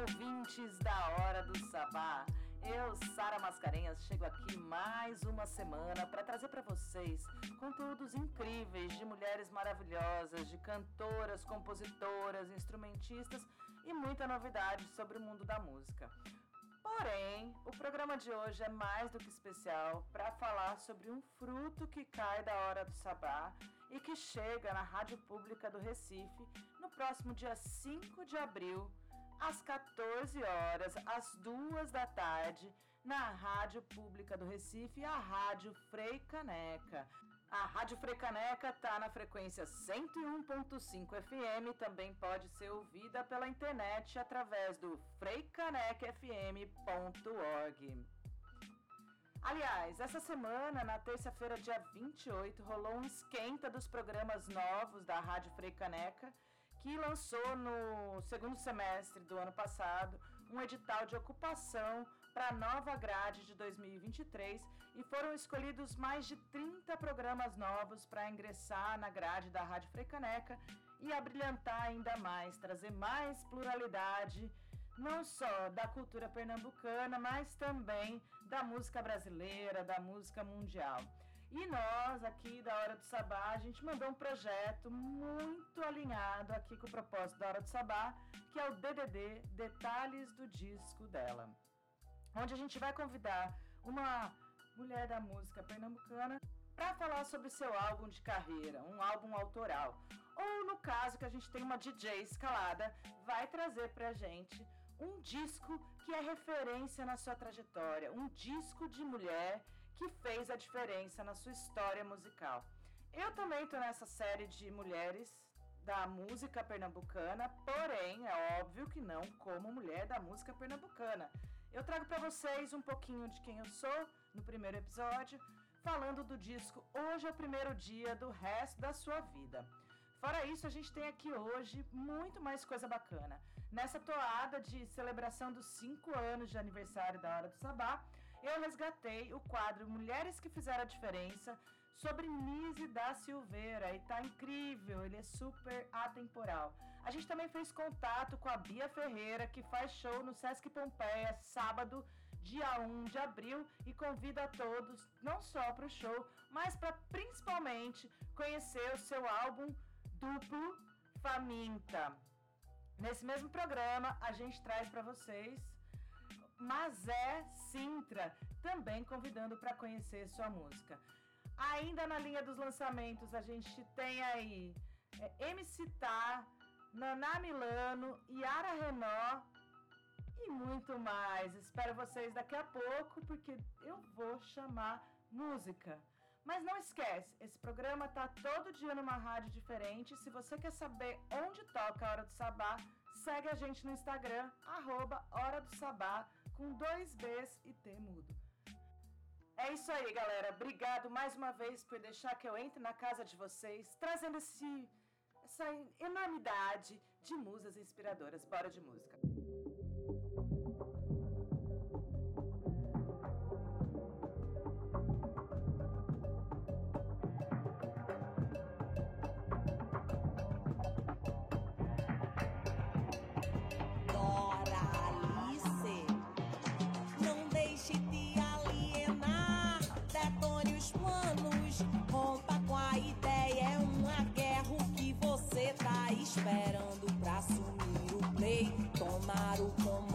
ouvintes da Hora do Sabá. Eu, Sara Mascarenhas, chego aqui mais uma semana para trazer para vocês conteúdos incríveis de mulheres maravilhosas, de cantoras, compositoras, instrumentistas e muita novidade sobre o mundo da música. Porém, o programa de hoje é mais do que especial para falar sobre um fruto que cai da hora do sabá e que chega na Rádio Pública do Recife no próximo dia 5 de abril às 14 horas, às 2 da tarde, na Rádio Pública do Recife, a Rádio Frei Caneca. A Rádio Frei Caneca está na frequência 101.5 FM, também pode ser ouvida pela internet através do freicanecafm.org. Aliás, essa semana, na terça-feira, dia 28, rolou um esquenta dos programas novos da Rádio Frei Caneca que lançou no segundo semestre do ano passado um edital de ocupação para a nova grade de 2023 e foram escolhidos mais de 30 programas novos para ingressar na grade da Rádio Frecaneca e abrilhantar ainda mais, trazer mais pluralidade não só da cultura pernambucana, mas também da música brasileira, da música mundial. E nós, aqui da Hora do Sabá, a gente mandou um projeto muito alinhado aqui com o propósito da Hora do Sabá, que é o DDD Detalhes do Disco dela. Onde a gente vai convidar uma mulher da música pernambucana para falar sobre seu álbum de carreira, um álbum autoral. Ou no caso que a gente tem uma DJ escalada, vai trazer pra gente um disco que é referência na sua trajetória, um disco de mulher que fez a diferença na sua história musical. Eu também estou nessa série de mulheres da música pernambucana, porém é óbvio que não como mulher da música pernambucana. Eu trago para vocês um pouquinho de quem eu sou no primeiro episódio, falando do disco Hoje é o primeiro dia do resto da sua vida. Fora isso, a gente tem aqui hoje muito mais coisa bacana. Nessa toada de celebração dos 5 anos de aniversário da Hora do Sabá, eu resgatei o quadro Mulheres que Fizeram a Diferença sobre Nise da Silveira e tá incrível, ele é super atemporal. A gente também fez contato com a Bia Ferreira, que faz show no Sesc Pompeia sábado, dia 1 de abril, e convida a todos não só para o show, mas para principalmente conhecer o seu álbum duplo Faminta. Nesse mesmo programa, a gente traz para vocês Mazé Sintra, também convidando para conhecer sua música. Ainda na linha dos lançamentos, a gente tem aí é, MC Tá, Naná Milano, Yara Renó e muito mais. Espero vocês daqui a pouco, porque eu vou chamar música. Mas não esquece, esse programa tá todo dia numa rádio diferente. Se você quer saber onde toca a Hora do Sabá, segue a gente no Instagram, arroba Hora do Sabá com dois Bs e T mudo. É isso aí, galera. Obrigado mais uma vez por deixar que eu entre na casa de vocês, trazendo esse, essa enormidade de musas inspiradoras. Bora de música. Esperando pra assumir o play, tomar o comando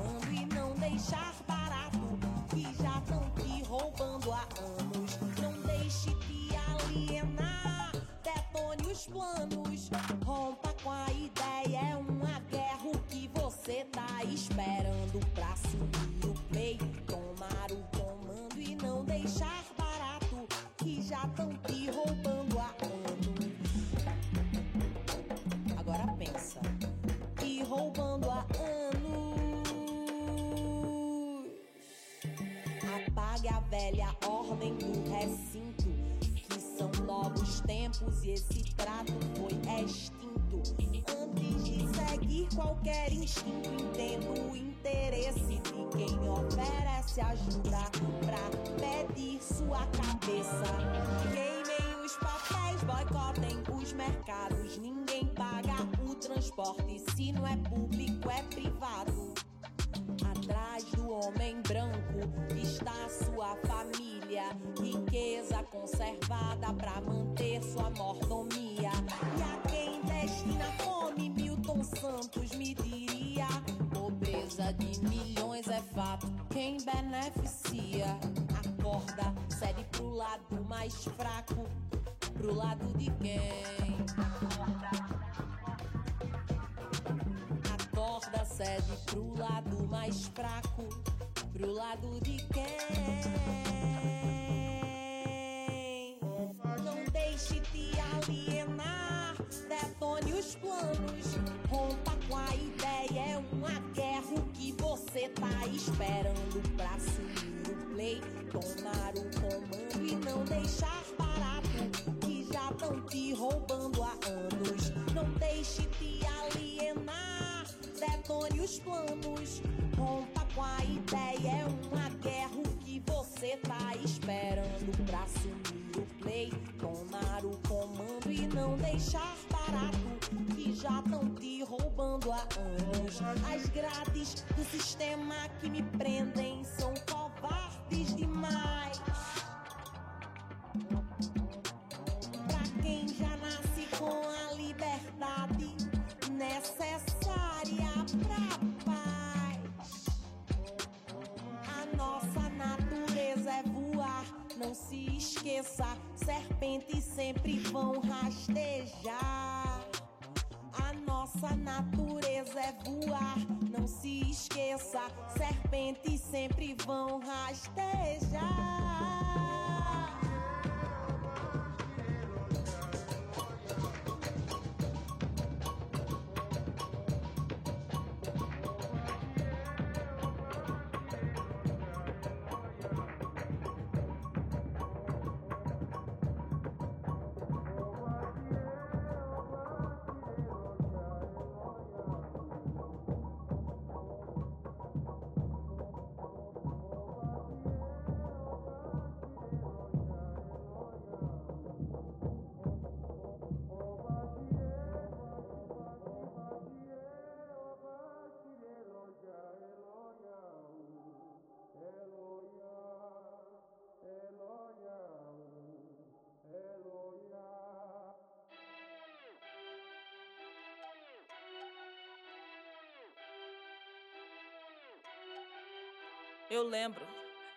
Apague a velha ordem do recinto, que são novos tempos e esse trato foi extinto. Antes de seguir qualquer instinto, entendo o interesse de quem oferece ajuda pra pedir sua cabeça. Queimem os papéis, boicotem os mercados, ninguém paga transporte, se não é público, é privado. Atrás do homem branco está sua família, riqueza conservada para manter sua mordomia. E a quem destina fome, Milton Santos me diria: pobreza de milhões é fato, quem beneficia? Acorda, cede pro lado mais fraco, pro lado de quem? Acorda, cede pro lado mais fraco, pro lado de quem? Não deixe te alienar, detone os planos, rompa com a ideia. É uma guerra o que você tá esperando pra assumir o play, tomar o comando e não deixar barato que já tão te roubando há anos. Não deixe te detone os planos, rompa com a ideia. É uma guerra o que você tá esperando pra assumir o play, tomar o comando e não deixar barato que já tão te roubando há anos. As grades do sistema que me prendem são covardes demais. Pra quem já nasce com a liberdade necessária não se esqueça. Serpentes sempre vão rastejar. A nossa natureza é voar, não se esqueça. Serpentes sempre vão rastejar. Eu lembro.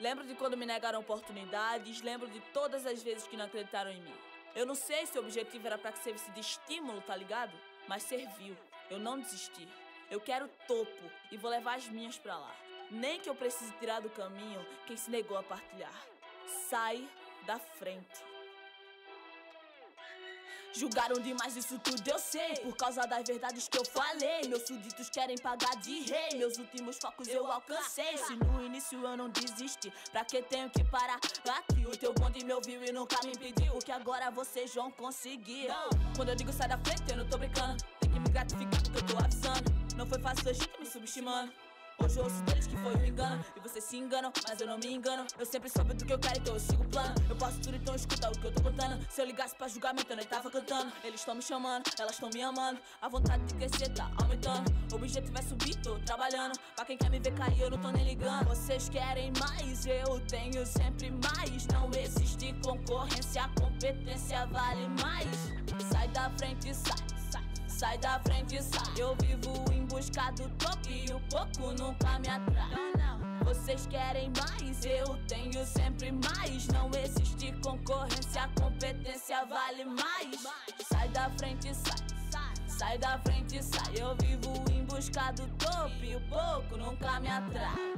Lembro de quando me negaram oportunidades, lembro de todas as vezes que não acreditaram em mim. Eu não sei se o objetivo era para que servisse de estímulo, tá ligado? Mas serviu. Eu não desisti. Eu quero topo e vou levar as minhas pra lá. Nem que eu precise tirar do caminho quem se negou a partilhar. Sai da frente. Julgaram demais isso tudo, eu sei. Por causa das verdades que eu falei. Meus súditos querem pagar de rei. Meus últimos focos eu alcancei. Se no início eu não desisti, pra que tenho que parar aqui? O teu bonde me ouviu e nunca me impediu. O que agora vocês vão conseguir? Quando eu digo sai da frente, eu não tô brincando. Tem que me gratificar porque eu tô avisando. Não foi fácil a gente me subestimando. Hoje eu ouço deles que foi um engano E vocês se enganam, mas eu não me engano. Eu sempre soube do que eu quero, então eu sigo o plano. Eu posso tudo, então escuta o que eu tô contando. Se eu ligasse pra julgamento, eu nem tava cantando. Eles estão me chamando, elas estão me amando. A vontade de crescer tá aumentando. O objetivo é subir, tô trabalhando. Pra quem quer me ver cair, eu não tô nem ligando. Vocês querem mais, eu tenho sempre mais. Não existe concorrência, a competência vale mais. Sai da frente, sai, sai da frente, sai. Eu vivo em busca do topo e o pouco nunca me atrai. Vocês querem mais, eu tenho sempre mais. Não existe concorrência, a competência vale mais. Sai da frente, sai. Sai da frente, sai. Eu vivo em busca do topo e o pouco nunca me atrai.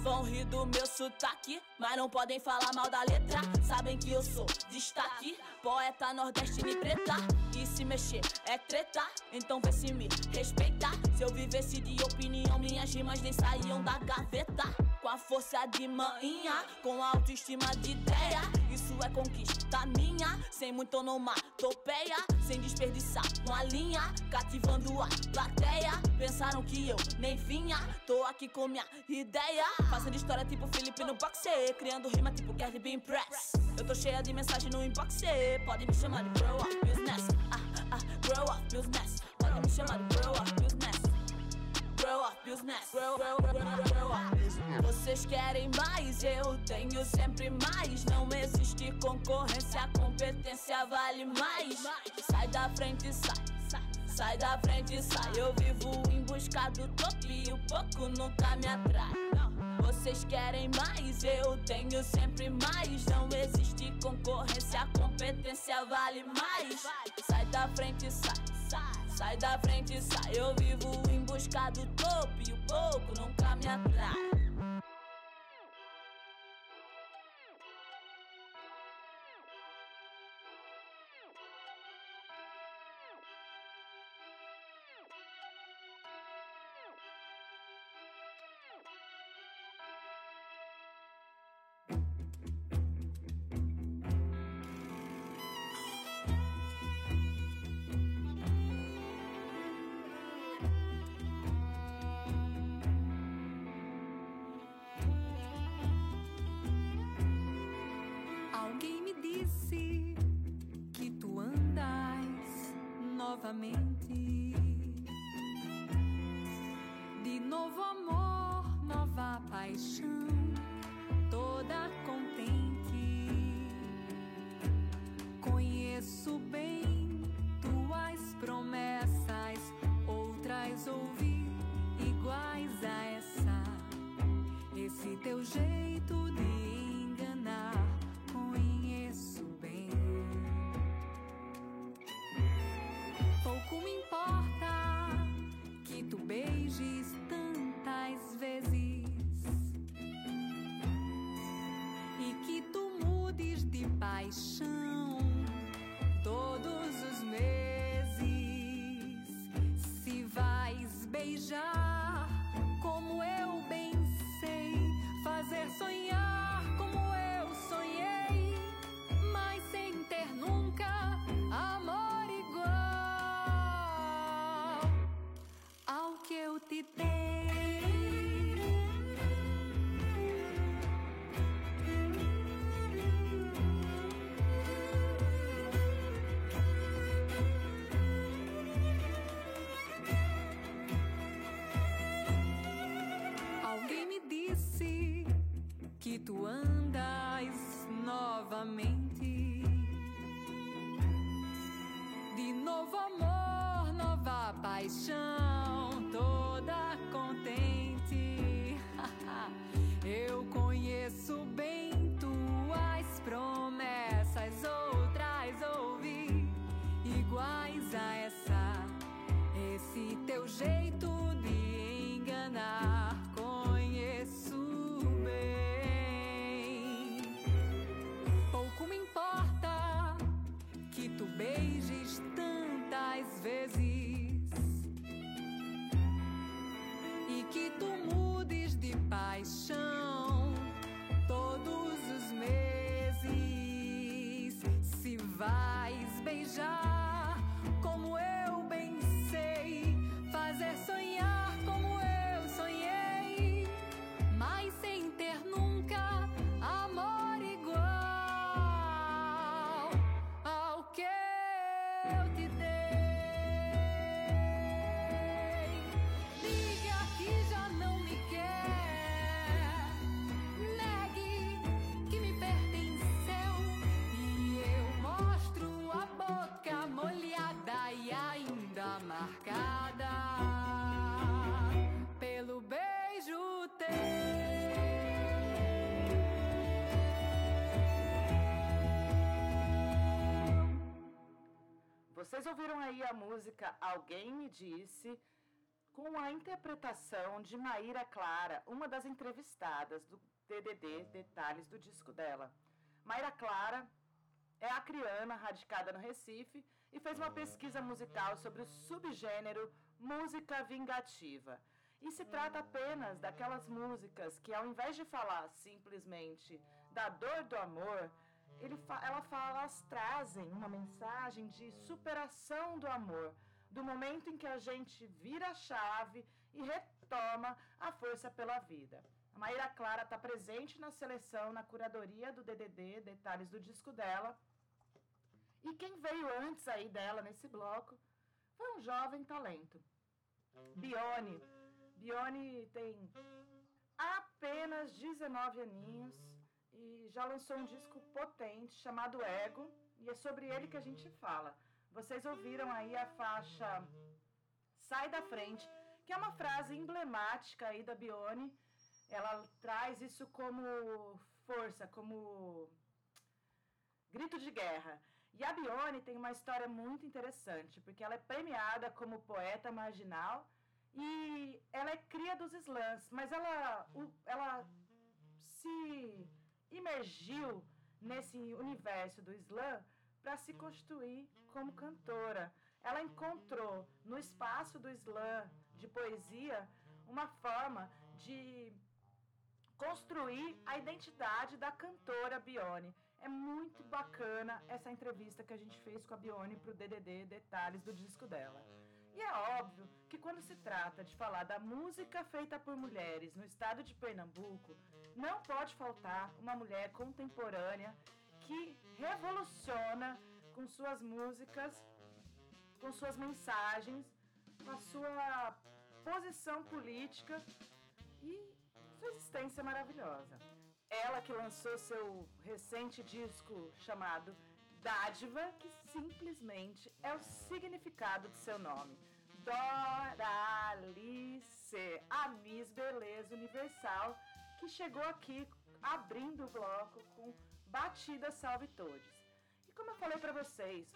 Vão rir do meu sotaque, mas não podem falar mal da letra. Sabem que eu sou destaque, poeta nordestino preta. E se mexer é treta, então vê se me respeita. Se eu vivesse de opinião, minhas rimas nem saíam da gaveta. Com a força de manhã, com a autoestima de ideia. Isso é conquista minha, sem muito onomatopeia. Sem desperdiçar uma linha, cativando a plateia. Pensaram que eu nem vinha, tô aqui com minha ideia. Fazendo história tipo Felipe no boxe, criando rima tipo Cardi B Impress. Eu tô cheia de mensagem no inbox, pode me chamar de Grow Up Business. Ah, ah, Grow Up Business. Pode me chamar de Grow Up Business. Grow up, business. Grow, grow, grow, up. Vocês querem mais, eu tenho sempre mais. Não existe concorrência, competência vale mais. Sai da frente, sai. Sai da frente, sai. Eu vivo em busca do topo e o pouco nunca me atrai. Vocês querem mais, eu tenho sempre mais. Não existe concorrência, competência vale mais. Sai da frente, sai. Sai da frente, sai. Eu vivo em busca do topo e o pouco nunca me atrai. Vocês ouviram aí a música Alguém Me Disse, com a interpretação de Maíra Clara, uma das entrevistadas do DDD Detalhes do disco dela. Maíra Clara é acriana, radicada no Recife, e fez uma pesquisa musical sobre o subgênero música vingativa. E se trata apenas daquelas músicas que, ao invés de falar simplesmente da dor do amor, ele fa ela fala, elas trazem uma mensagem de superação do amor, do momento em que a gente vira a chave e retoma a força pela vida. A Maíra Clara está presente na seleção, na curadoria do DDD, detalhes do disco dela. E quem veio antes aí dela nesse bloco foi um jovem talento. Bione, Bione tem apenas 19 aninhos e já lançou um disco potente chamado Ego, e é sobre ele que a gente fala. Vocês ouviram aí a faixa Sai da Frente, que é uma frase emblemática aí da Bione. Ela traz isso como força, como grito de guerra. E a Bione tem uma história muito interessante, porque ela é premiada como poeta marginal e ela é cria dos slams, mas ela, ela se imergiu nesse universo do slam para se constituir como cantora. Ela encontrou no espaço do slam de poesia uma forma de construir a identidade da cantora Bione. É muito bacana essa entrevista que a gente fez com a Bione para o DDD Detalhes do disco dela. E é óbvio que quando se trata de falar da música feita por mulheres no estado de Pernambuco, não pode faltar uma mulher contemporânea que revoluciona com suas músicas, com suas mensagens, com a sua posição política e sua existência maravilhosa. Ela que lançou seu recente disco chamado Dádiva, que simplesmente é o significado de seu nome. Doralice, a Miss Beleza Universal, que chegou aqui abrindo o bloco com Batida Salve Todos. E como eu falei para vocês,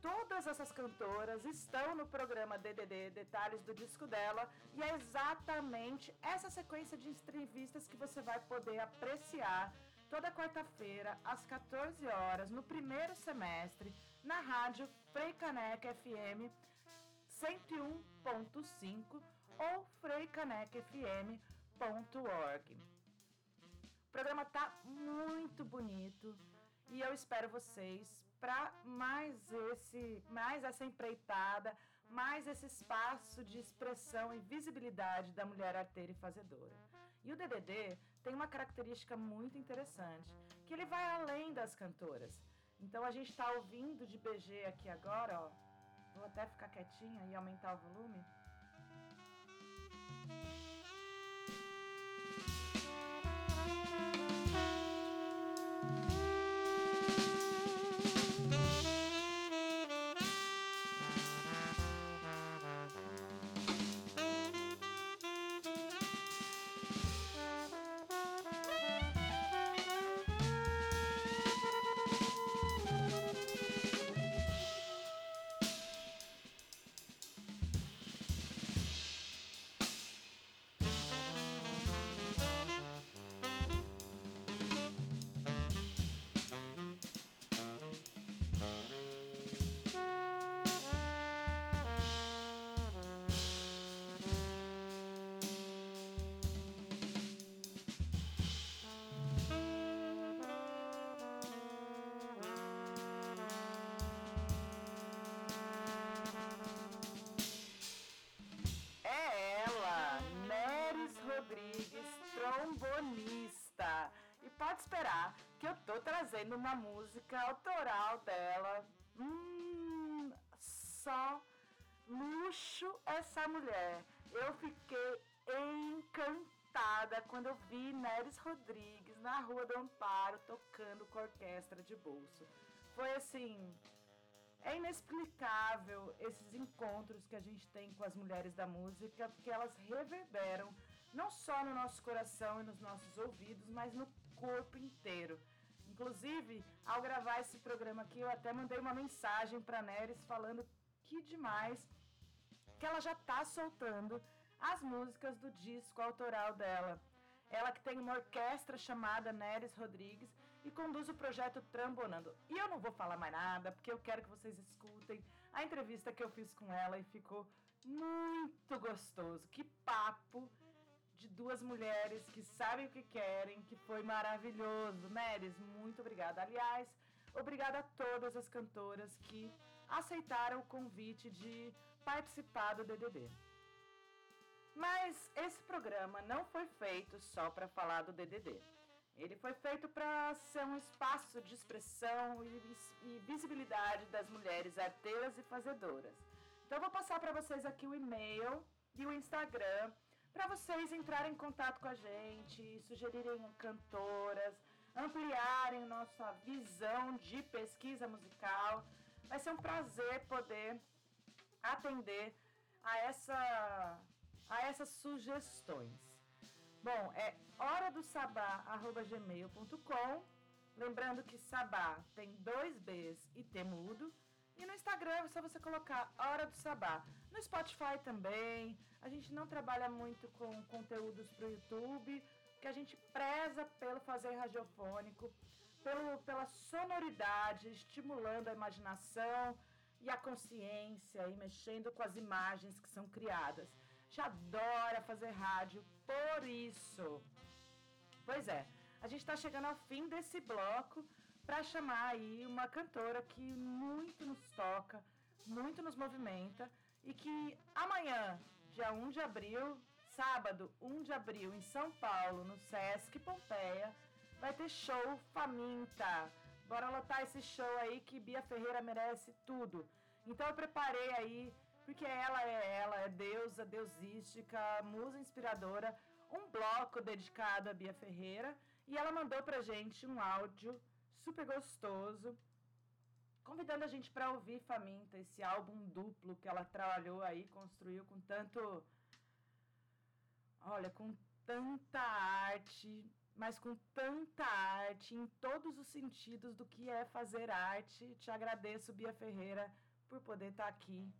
Todas essas cantoras estão no programa DDD Detalhes do disco dela e é exatamente essa sequência de entrevistas que você vai poder apreciar toda quarta-feira às 14 horas no primeiro semestre na rádio Freicaneca FM 101.5 ou freicanecafm.org. O programa tá muito bonito e eu espero vocês para mais esse, mais essa empreitada, mais esse espaço de expressão e visibilidade da mulher arteira e fazedora. E o DDD tem uma característica muito interessante, que ele vai além das cantoras. Então a gente está ouvindo de BG aqui agora, ó. Vou até ficar quietinha e aumentar o volume. Tô trazendo uma música autoral dela. Hum, só luxo essa mulher. Eu fiquei encantada quando eu vi Neres Rodrigues na Rua do Amparo tocando com orquestra de bolso. Foi assim, é inexplicável esses encontros que a gente tem com as mulheres da música, porque elas reverberam não só no nosso coração e nos nossos ouvidos, mas no corpo inteiro. Inclusive, ao gravar esse programa aqui, eu até mandei uma mensagem para Neres falando que demais que ela já está soltando as músicas do disco autoral dela. Ela que tem uma orquestra chamada Neres Rodrigues e conduz o projeto Trambonando. E eu não vou falar mais nada, porque eu quero que vocês escutem a entrevista que eu fiz com ela e ficou muito gostoso. Que papo de duas mulheres que sabem o que querem, que foi maravilhoso. Neres, muito obrigada. Aliás, obrigada a todas as cantoras que aceitaram o convite de participar do DDD. Mas esse programa não foi feito só para falar do DDD. Ele foi feito para ser um espaço de expressão e, visibilidade das mulheres arteiras e fazedoras. Então eu vou passar para vocês aqui o e-mail e o Instagram para vocês entrarem em contato com a gente, sugerirem cantoras, ampliarem nossa visão de pesquisa musical. Vai ser um prazer poder atender a, essa, a essas sugestões. Bom, é hora do sabá@gmail.com. Lembrando que sabá tem dois Bs e T mudo. E no Instagram é só você colocar Hora do Sabá. No Spotify também. A gente não trabalha muito com conteúdos para o YouTube, que a gente preza pelo fazer radiofônico, pelo, pela sonoridade, estimulando a imaginação e a consciência e mexendo com as imagens que são criadas. A gente adora fazer rádio por isso. Pois é, a gente está chegando ao fim desse bloco para chamar aí uma cantora que muito nos toca, muito nos movimenta e que amanhã, dia 1 de abril, sábado 1 de abril, em São Paulo, no Sesc Pompeia, vai ter show Faminta. Bora lotar esse show aí que Bia Ferreira merece tudo. Então eu preparei aí, porque ela é ela, é deusa, deusística, musa inspiradora, um bloco dedicado a Bia Ferreira. E ela mandou pra gente um áudio super gostoso, convidando a gente para ouvir Faminta, esse álbum duplo que ela trabalhou aí, construiu com tanto. Olha, com tanta arte, mas com tanta arte em todos os sentidos do que é fazer arte. Te agradeço, Bia Ferreira, por poder estar tá aqui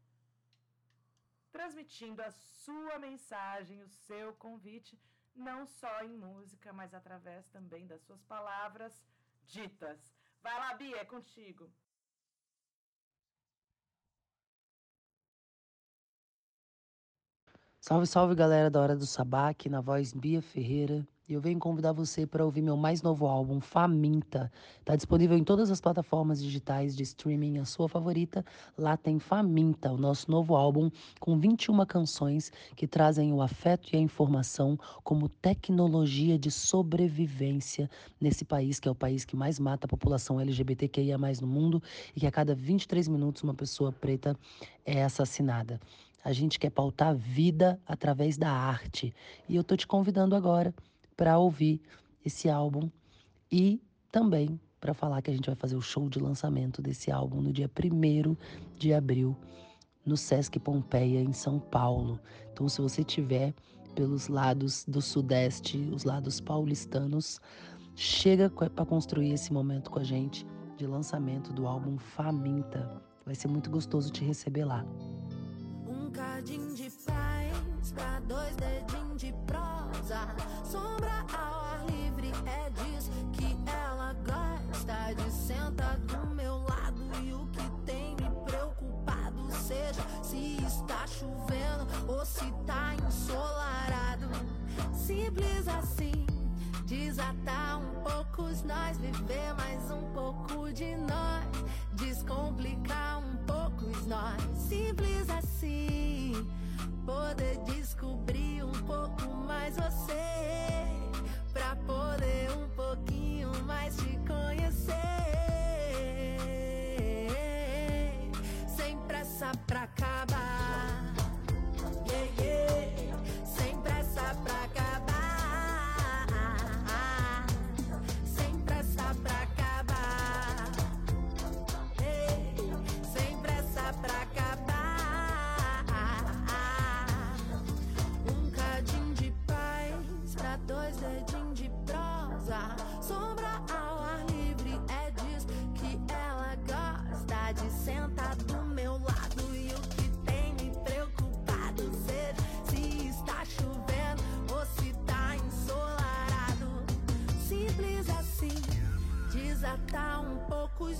transmitindo a sua mensagem, o seu convite, não só em música, mas através também das suas palavras ditas. Vai lá, Bia, é contigo. Salve, salve galera da Hora do Sabá, aqui na voz Bia Ferreira. E eu venho convidar você para ouvir meu mais novo álbum, Faminta. Está disponível em todas as plataformas digitais de streaming, a sua favorita. Lá tem Faminta, o nosso novo álbum, com 21 canções que trazem o afeto e a informação como tecnologia de sobrevivência nesse país, que é o país que mais mata a população LGBTQIA no mundo e que a cada 23 minutos uma pessoa preta é assassinada. A gente quer pautar vida através da arte. E eu tô te convidando agora para ouvir esse álbum e também para falar que a gente vai fazer o show de lançamento desse álbum no dia 1 de abril no Sesc Pompeia, em São Paulo. Então, se você tiver pelos lados do Sudeste, os lados paulistanos, chega para construir esse momento com a gente de lançamento do álbum Faminta. Vai ser muito gostoso te receber lá. Um de paz pra dois dedinhos de Sombra ao ar livre, é disso que ela gosta. De sentar do meu lado e o que tem me preocupado seja se está chovendo ou se tá ensolarado. Simples assim. Desatar um pouco os nós, viver mais um pouco de nós, descomplicar um pouco os nós, simples assim poder descobrir um pouco mais você, pra poder um pouquinho mais te conhecer. Sem pressa pra acabar.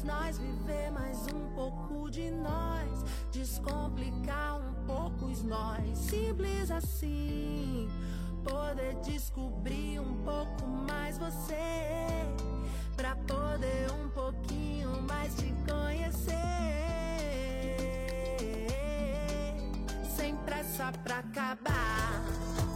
Nós, viver mais um pouco de nós, descomplicar um pouco os nós. Simples assim, poder descobrir um pouco mais você, pra poder um pouquinho mais te conhecer. Sem pressa pra acabar.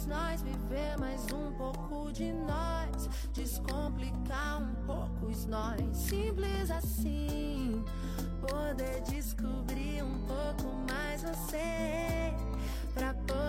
Vamos nós viver mais um pouco de nós, descomplicar um pouco os nós. Simples assim, poder descobrir um pouco mais você. Pra poder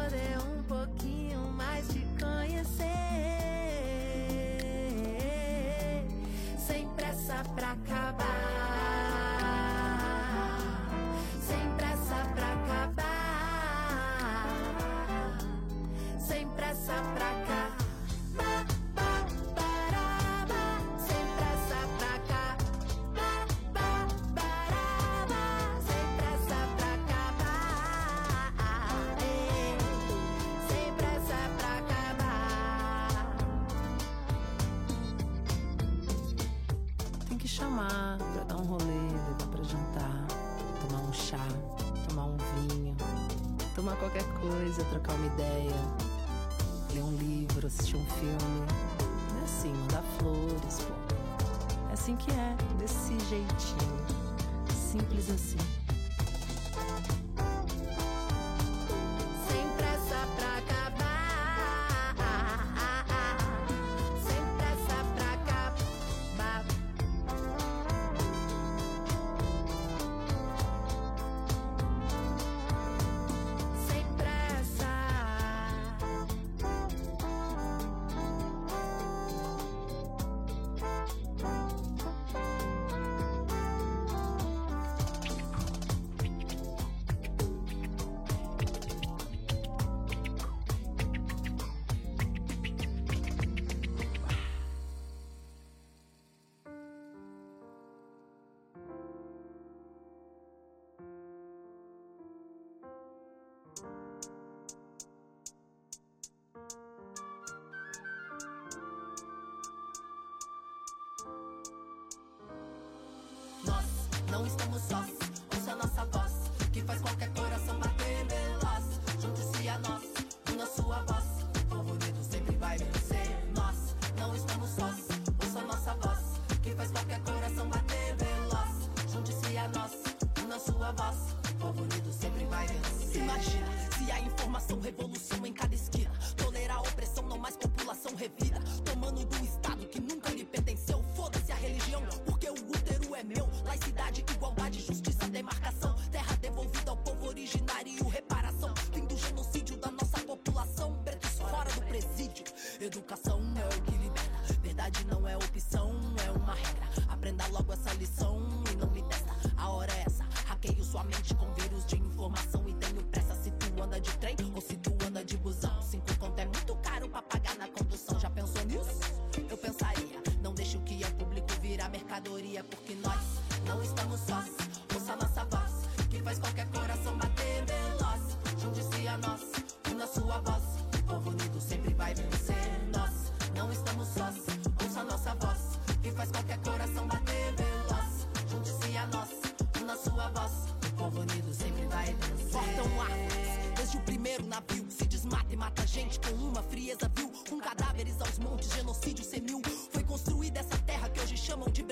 coisa, trocar uma ideia, ler um livro, assistir um filme. É assim, mandar flores, pô. É assim que é, desse jeitinho. Simples assim. estamos sós. Ouça a nossa voz, que faz qualquer coração bater.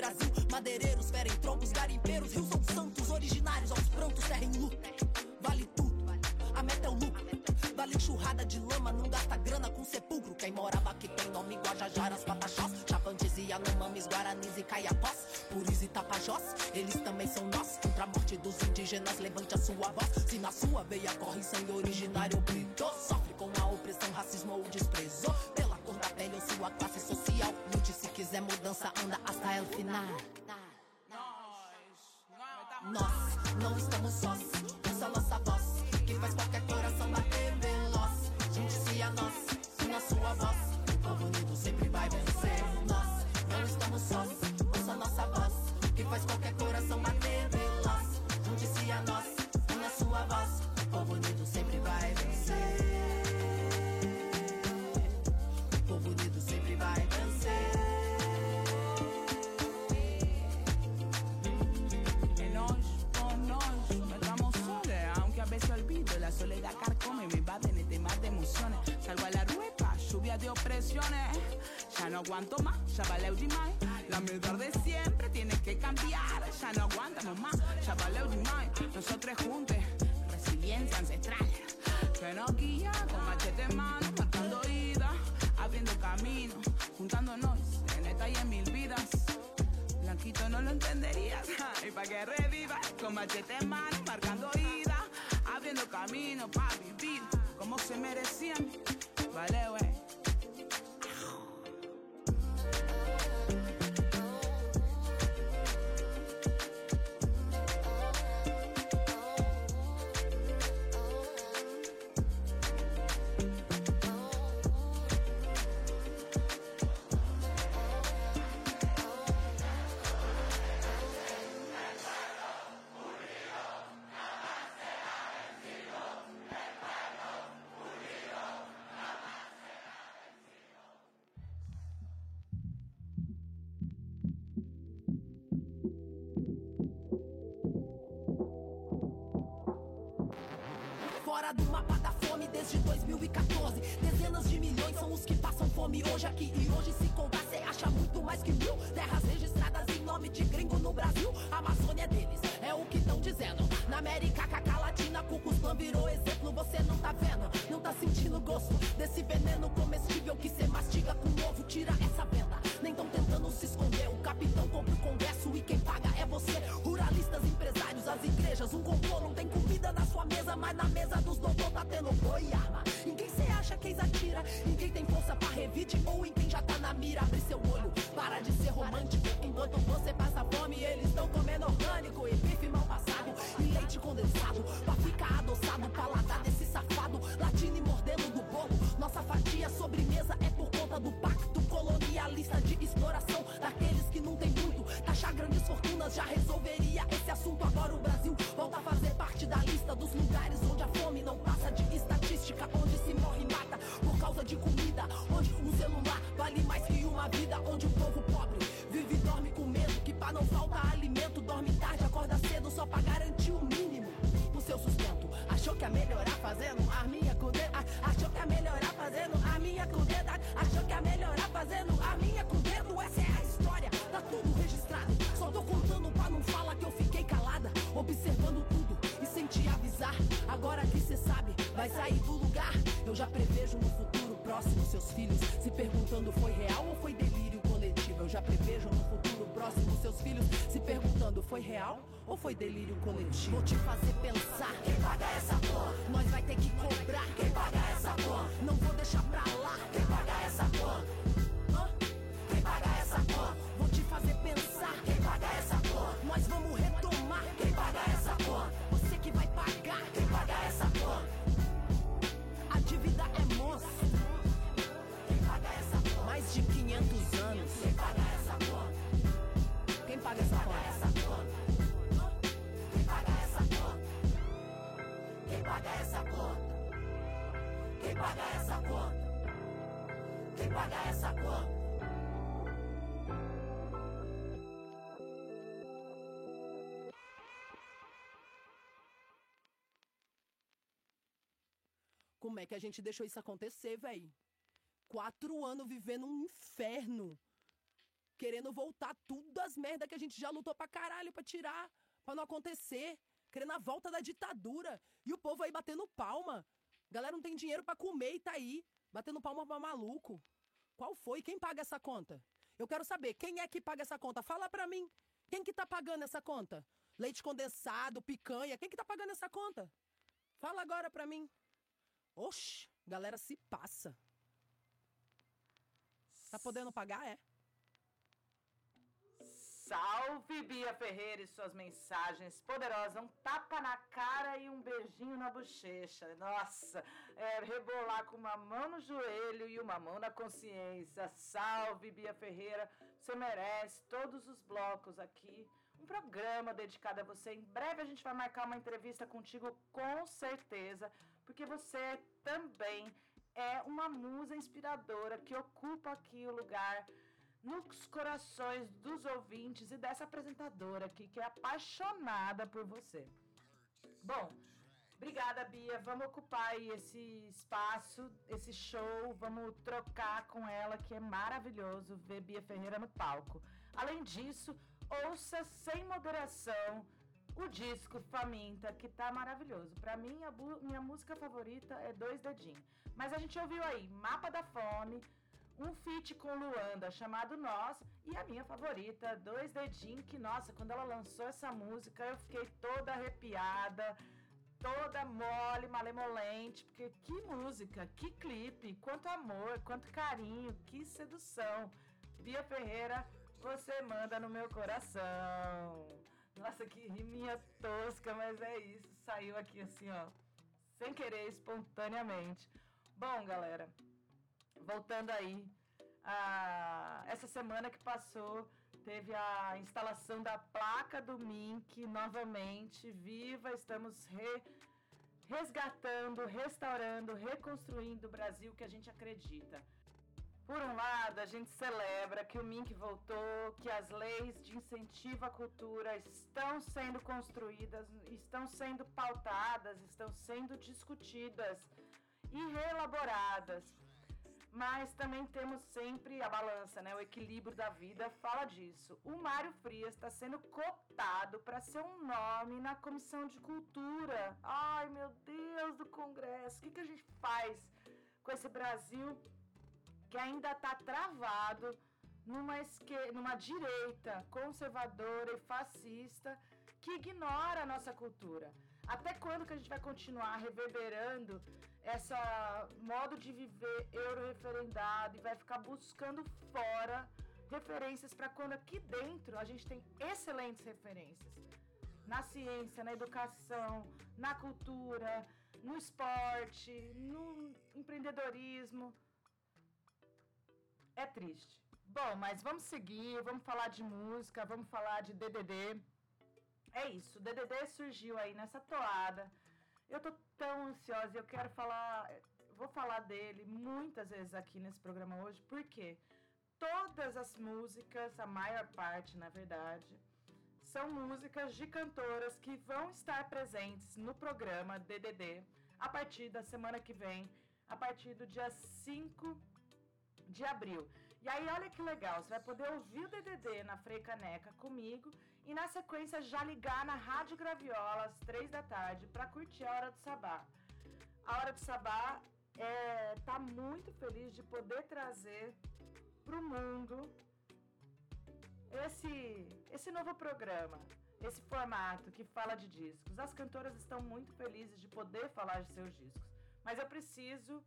Brasil. Madeireiros ferem troncos, garimpeiros, rios são santos, originários aos prantos, terra em luto. Vale tudo, a meta é o lucro. Vale enxurrada de lama, não gasta grana com sepulcro. Quem morava aqui tem nome Guajajaras, Pataxós, Chapantes e Anomamis, Guaranis e Caiapós, Puris e Tapajós. Eles estão Nós não estamos sós. Ya no aguanto más, ya valeu demais. La mejor de siempre tiene que cambiar. Ya no aguantamos más, ya valeu demais. Nosotros juntos, resiliencia ancestral. Que nos guía con machete en mano, marcando ida, abriendo camino, juntándonos en esta y en mil vidas. Blanquito no lo entenderías, y pa' que reviva, con machete en mano, marcando ida, abriendo camino para vivir como se merecían. Vale, já prevejo no futuro próximo seus filhos se perguntando foi real ou foi delírio coletivo. Eu já prevejo no futuro próximo seus filhos se perguntando foi real ou foi delírio coletivo. Vou te fazer pensar. Quem paga essa porra? Nós vai ter que cobrar. Quem paga essa porra? Não vou deixar pra lá. Essa porra? Como é que a gente deixou isso acontecer, véi? Quatro anos vivendo um inferno. Querendo voltar tudo das merda que a gente já lutou pra caralho pra tirar. Pra não acontecer. Querendo a volta da ditadura. E o povo aí batendo palma. Galera não tem dinheiro pra comer e tá aí. Batendo palma pra maluco. Qual foi? Quem paga essa conta? Eu quero saber, quem é que paga essa conta? Fala pra mim. Quem que tá pagando essa conta? Leite condensado, picanha, quem que tá pagando essa conta? Fala agora pra mim. Oxi, galera se passa. Tá podendo pagar, é? Salve Bia Ferreira e suas mensagens poderosas. Um tapa na cara e um beijinho na bochecha. Nossa, é, rebolar com uma mão no joelho e uma mão na consciência. Salve Bia Ferreira, você merece todos os blocos aqui. Um programa dedicado a você. Em breve a gente vai marcar uma entrevista contigo, com certeza, porque você também é uma musa inspiradora que ocupa aqui o lugar nos corações dos ouvintes e dessa apresentadora aqui que é apaixonada por você. Bom, Obrigada, Bia. Vamos ocupar aí esse espaço, esse show. Vamos trocar com ela, que é maravilhoso ver Bia Ferreira no palco. Além disso, ouça sem moderação o disco Faminta, que tá maravilhoso. Pra mim, a minha música favorita é Dois Dedinhos. Mas a gente ouviu aí Mapa da Fome, um feat com Luanda chamado Nós e a minha favorita, Dois Dedinhos, que nossa, quando ela lançou essa música eu fiquei toda arrepiada, toda mole, malemolente, porque que música, que clipe, quanto amor, quanto carinho, que sedução. Bia Ferreira, você manda no meu coração. Nossa, que riminha tosca, mas é isso, saiu aqui assim, ó, sem querer, espontaneamente. Bom, galera, voltando aí, essa semana que passou, teve a instalação da placa do Mink novamente, viva, estamos re- resgatando, restaurando, reconstruindo o Brasil que a gente acredita. Por um lado, a gente celebra que o Mink voltou, que as leis de incentivo à cultura estão sendo construídas, estão sendo pautadas, estão sendo discutidas e reelaboradas. Mas também temos sempre a balança, né? O equilíbrio da vida fala disso. O Mário Frias está sendo cotado para ser um nome na Comissão de Cultura. Ai, meu Deus do Congresso, o que, que a gente faz com esse Brasil que ainda está travado numa, esque... numa direita conservadora e fascista que ignora a nossa cultura. Até quando que a gente vai continuar reverberando essa modo de viver euro-referendado e vai ficar buscando fora referências para quando aqui dentro a gente tem excelentes referências na ciência, na educação, na cultura, no esporte, no empreendedorismo. É triste. Bom, mas vamos seguir, vamos falar de música, vamos falar de DDD. É isso, o DDD surgiu aí nessa toada. Eu tô tão ansiosa eu quero falar, vou falar dele muitas vezes aqui nesse programa hoje, porque todas as músicas, a maior parte, na verdade, são músicas de cantoras que vão estar presentes no programa DDD a partir da semana que vem, a partir do dia 5 de abril. E aí, olha que legal, você vai poder ouvir o DDD na Frei Caneca comigo e na sequência já ligar na Rádio Graviola às 3 da tarde para curtir a Hora do Sabá. A Hora do Sabá é, tá muito feliz de poder trazer pro mundo esse, esse novo programa, esse formato que fala de discos. As cantoras estão muito felizes de poder falar de seus discos, mas eu preciso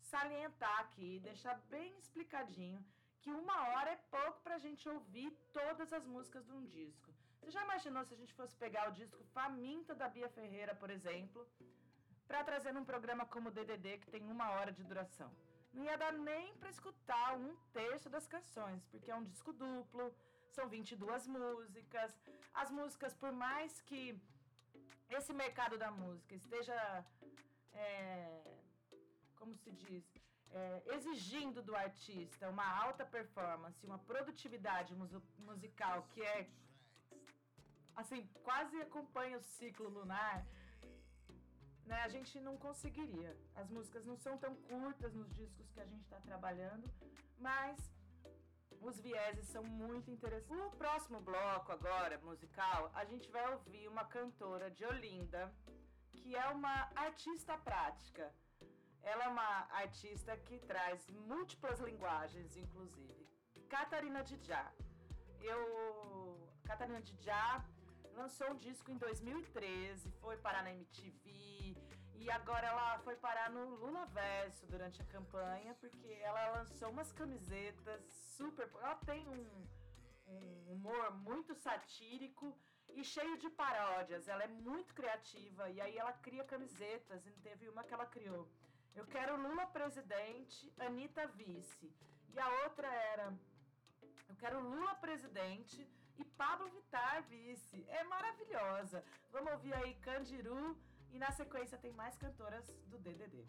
salientar aqui, deixar bem explicadinho que uma hora é pouco pra gente ouvir todas as músicas de um disco. Você já imaginou se a gente fosse pegar o disco Faminta da Bia Ferreira, por exemplo, para trazer num programa como o DDD, que tem uma hora de duração? Não ia dar nem para escutar um terço das canções, porque é um disco duplo, são 22 músicas. As músicas, por mais que esse mercado da música esteja, é, como se diz, é, exigindo do artista uma alta performance, uma produtividade musical que é, assim, quase acompanha o ciclo lunar, né, a gente não conseguiria. As músicas não são tão curtas nos discos que a gente está trabalhando, mas os vieses são muito interessantes. O próximo bloco agora, musical, a gente vai ouvir uma cantora de Olinda, que é uma artista prática. Ela é uma artista que traz múltiplas linguagens, inclusive. Catarina Didjá. Eu... Catarina Didjá lançou um disco em 2013, foi parar na MTV e agora ela foi parar no Lula Verso durante a campanha, porque ela lançou umas camisetas super. Ela tem um, um humor muito satírico e cheio de paródias. Ela é muito criativa e aí ela cria camisetas. E teve uma que ela criou. Eu quero Lula presidente, Anitta vice. E a outra era eu quero Lula presidente e Pablo Vittar vice. É maravilhosa. Vamos ouvir aí Candiru e na sequência tem mais cantoras do DDD.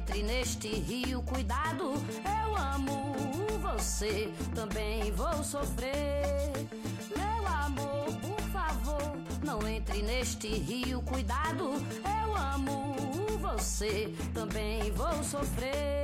Entre neste rio, cuidado. Eu amo você, também vou sofrer. Meu amor, por favor, não entre neste rio, cuidado. Eu amo você, também vou sofrer.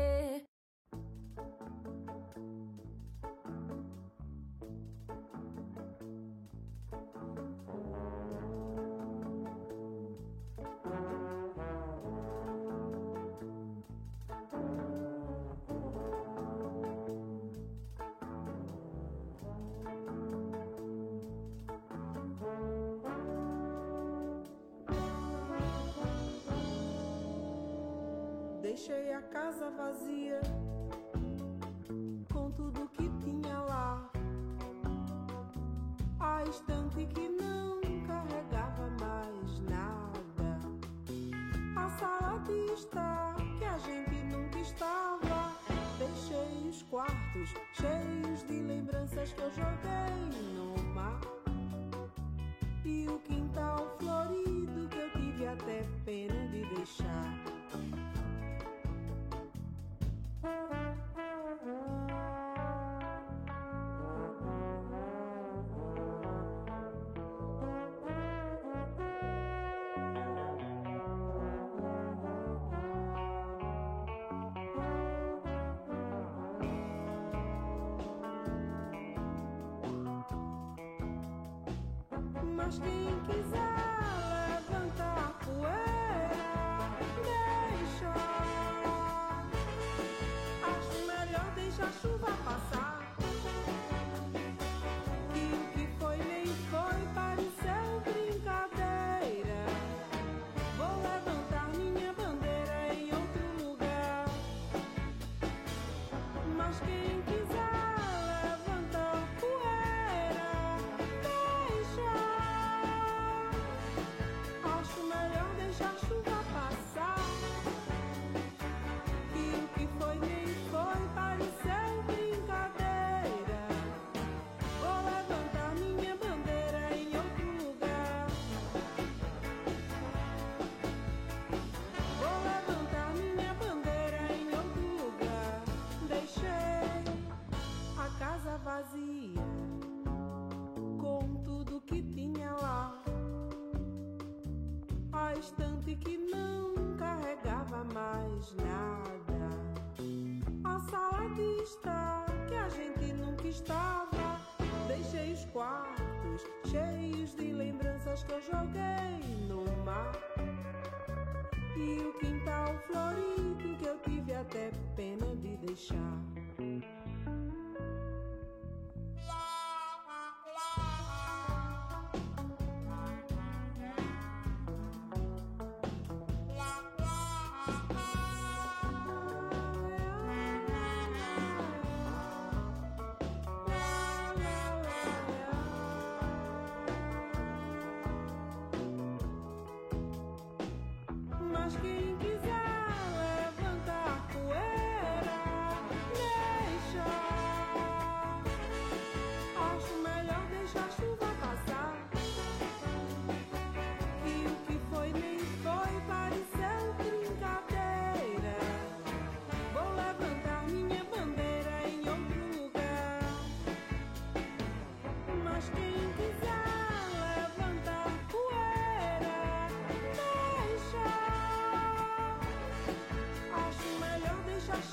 Deixei a casa vazia com tudo que tinha lá. A estante que não carregava mais nada. A sala de estar que a gente nunca estava. Deixei os quartos cheios de lembranças que eu joguei no mar. E o quintal florido que eu tive até pena de deixar. Quem quiser levantar poeira, deixa. Acho melhor deixar a chuva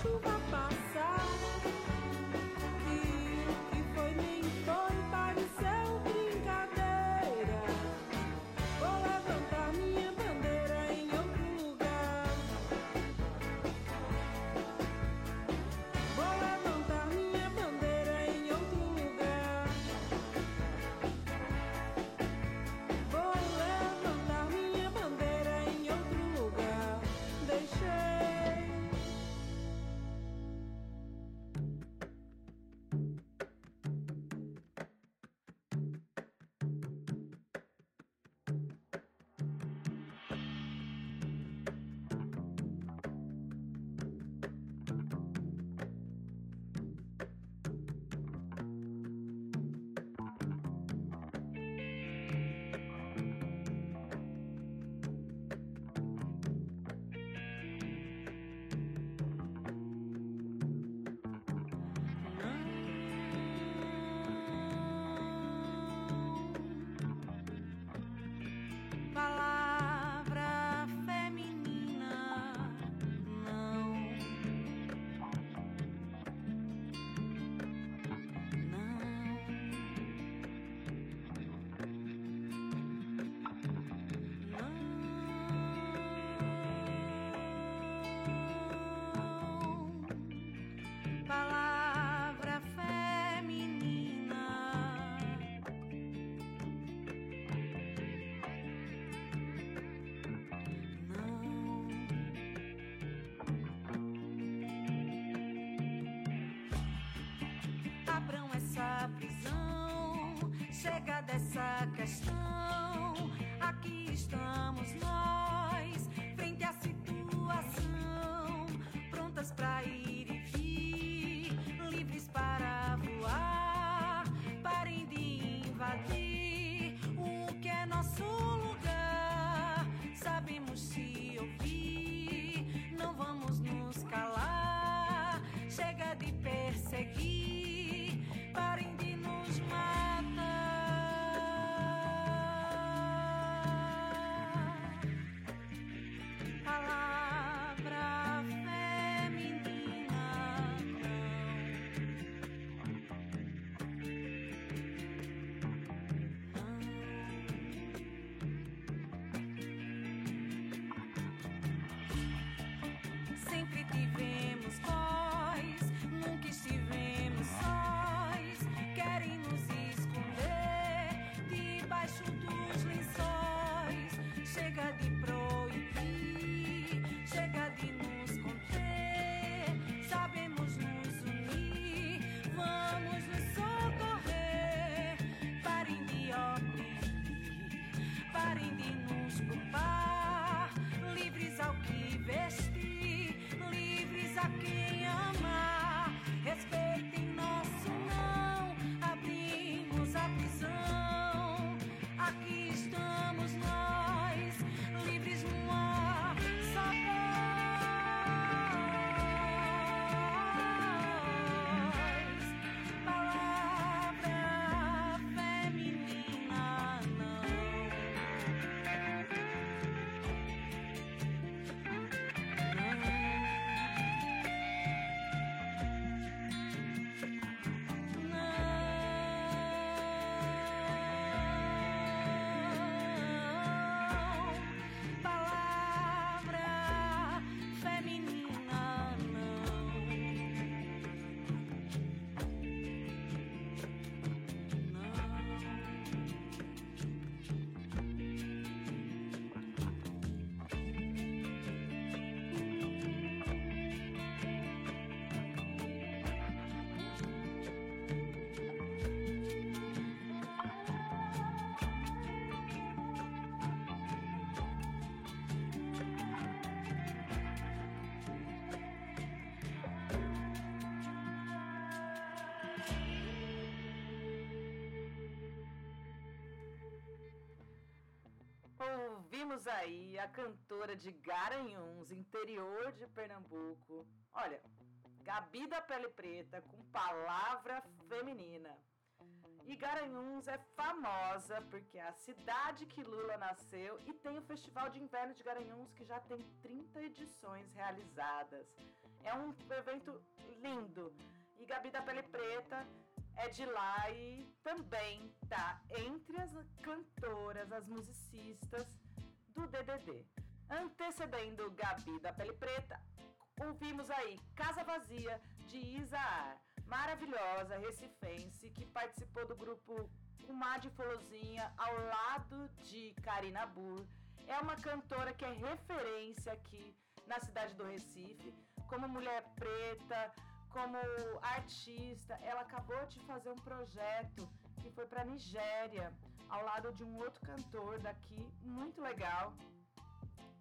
chuva passar. Ouvimos aí a cantora de Garanhuns, interior de Pernambuco. Olha, Gabi da Pele Preta com palavra feminina. E Garanhuns é famosa porque é a cidade que Lula nasceu e tem o Festival de Inverno de Garanhuns que já tem 30 edições realizadas. É um evento lindo. E Gabi da Pele Preta é de lá e também tá entre as cantoras, as musicistas do DDD. Antecedendo Gabi da Pele Preta, ouvimos aí Casa Vazia de Isaar, maravilhosa recifense que participou do grupo Comadre Folozinha ao lado de Karina Burr. É uma cantora que é referência aqui na cidade do Recife, como mulher preta, como artista. Ela acabou de fazer um projeto que foi para Nigéria, ao lado de um outro cantor daqui, muito legal.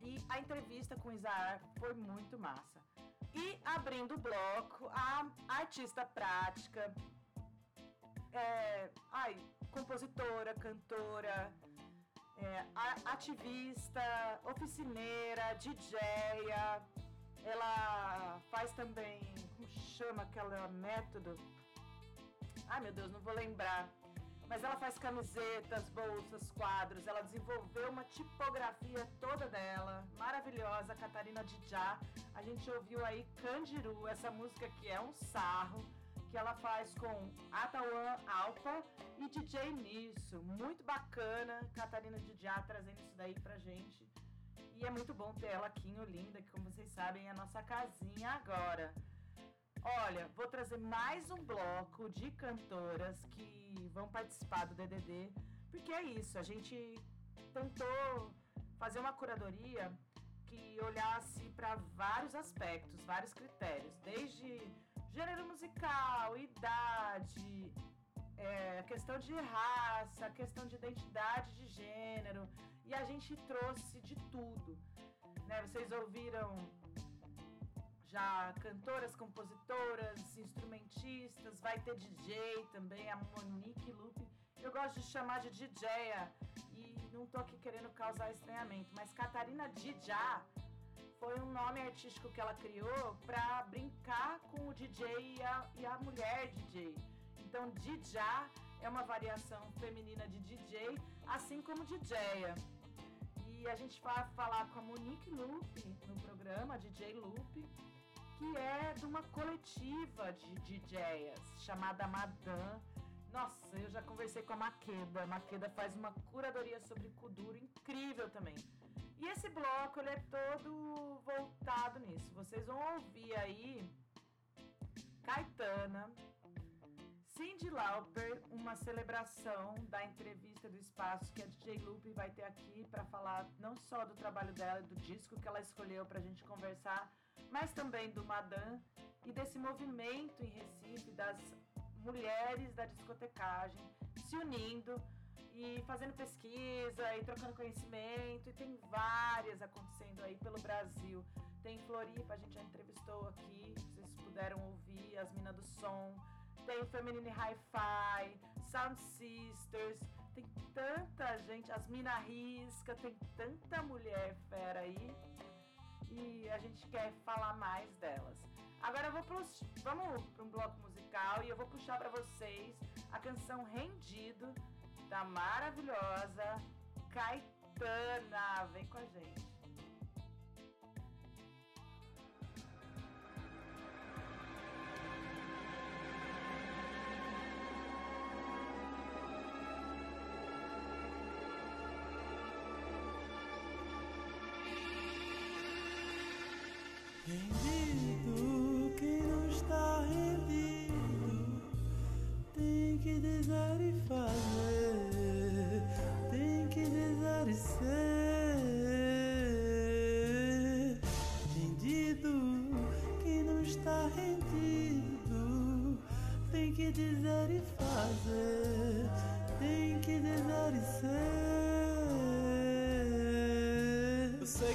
E a entrevista com Isaar foi muito massa. E abrindo o bloco, a artista prática, é, ai, compositora, cantora, é, ativista, oficineira, DJa. Ela faz também, como chama aquela método? Ai meu Deus, não vou lembrar. Mas ela faz camisetas, bolsas, quadros. Ela desenvolveu uma tipografia toda dela, maravilhosa, Catarina Dijá. A gente ouviu aí Candiru, essa música que é um sarro, que ela faz com Atawan Alpa e DJ Nisso. Muito bacana, Catarina Dijá trazendo isso daí pra gente. E é muito bom ter ela aqui em Olinda, que como vocês sabem é a nossa casinha agora. Olha, vou trazer mais um bloco de cantoras que vão participar do DDD, porque é isso, a gente tentou fazer uma curadoria que olhasse para vários aspectos, vários critérios, desde gênero musical, idade, é, questão de raça, questão de identidade de gênero, e a gente trouxe de tudo. Né? Vocês ouviram já cantoras, compositoras, instrumentistas, vai ter DJ também, a Monique Lupe. Eu gosto de chamar de DJa e não tô aqui querendo causar estranhamento, mas Catarina Dijá foi um nome artístico que ela criou para brincar com o DJ e a, e a mulher DJ. Então, Dijá é uma variação feminina de DJ, assim como DJa. E E a gente vai falar com a Monique Lupe no programa, DJ Lupe, que é de uma coletiva de DJs chamada Madame. Nossa, eu já conversei com a Maqueda. A Maqueda faz uma curadoria sobre Kuduro incrível também. E esse bloco ele é todo voltado nisso. Vocês vão ouvir aí Caetana, Cindy Lauper, uma celebração da entrevista do espaço que a DJ Lupe vai ter aqui para falar não só do trabalho dela, do disco que ela escolheu para a gente conversar, mas também do Madan e desse movimento em Recife das mulheres da discotecagem se unindo e fazendo pesquisa e trocando conhecimento. E tem várias acontecendo aí pelo Brasil. Tem Floripa, a gente já entrevistou aqui, vocês puderam ouvir, as minas do som. Tem Feminine Hi-Fi, Sound Sisters, tem tanta gente, as Mina Risca, tem tanta mulher fera aí e a gente quer falar mais delas. Agora eu vou pros, vamos para um bloco musical e eu vou puxar para vocês a canção Rendido da maravilhosa Caetana. Vem com a gente.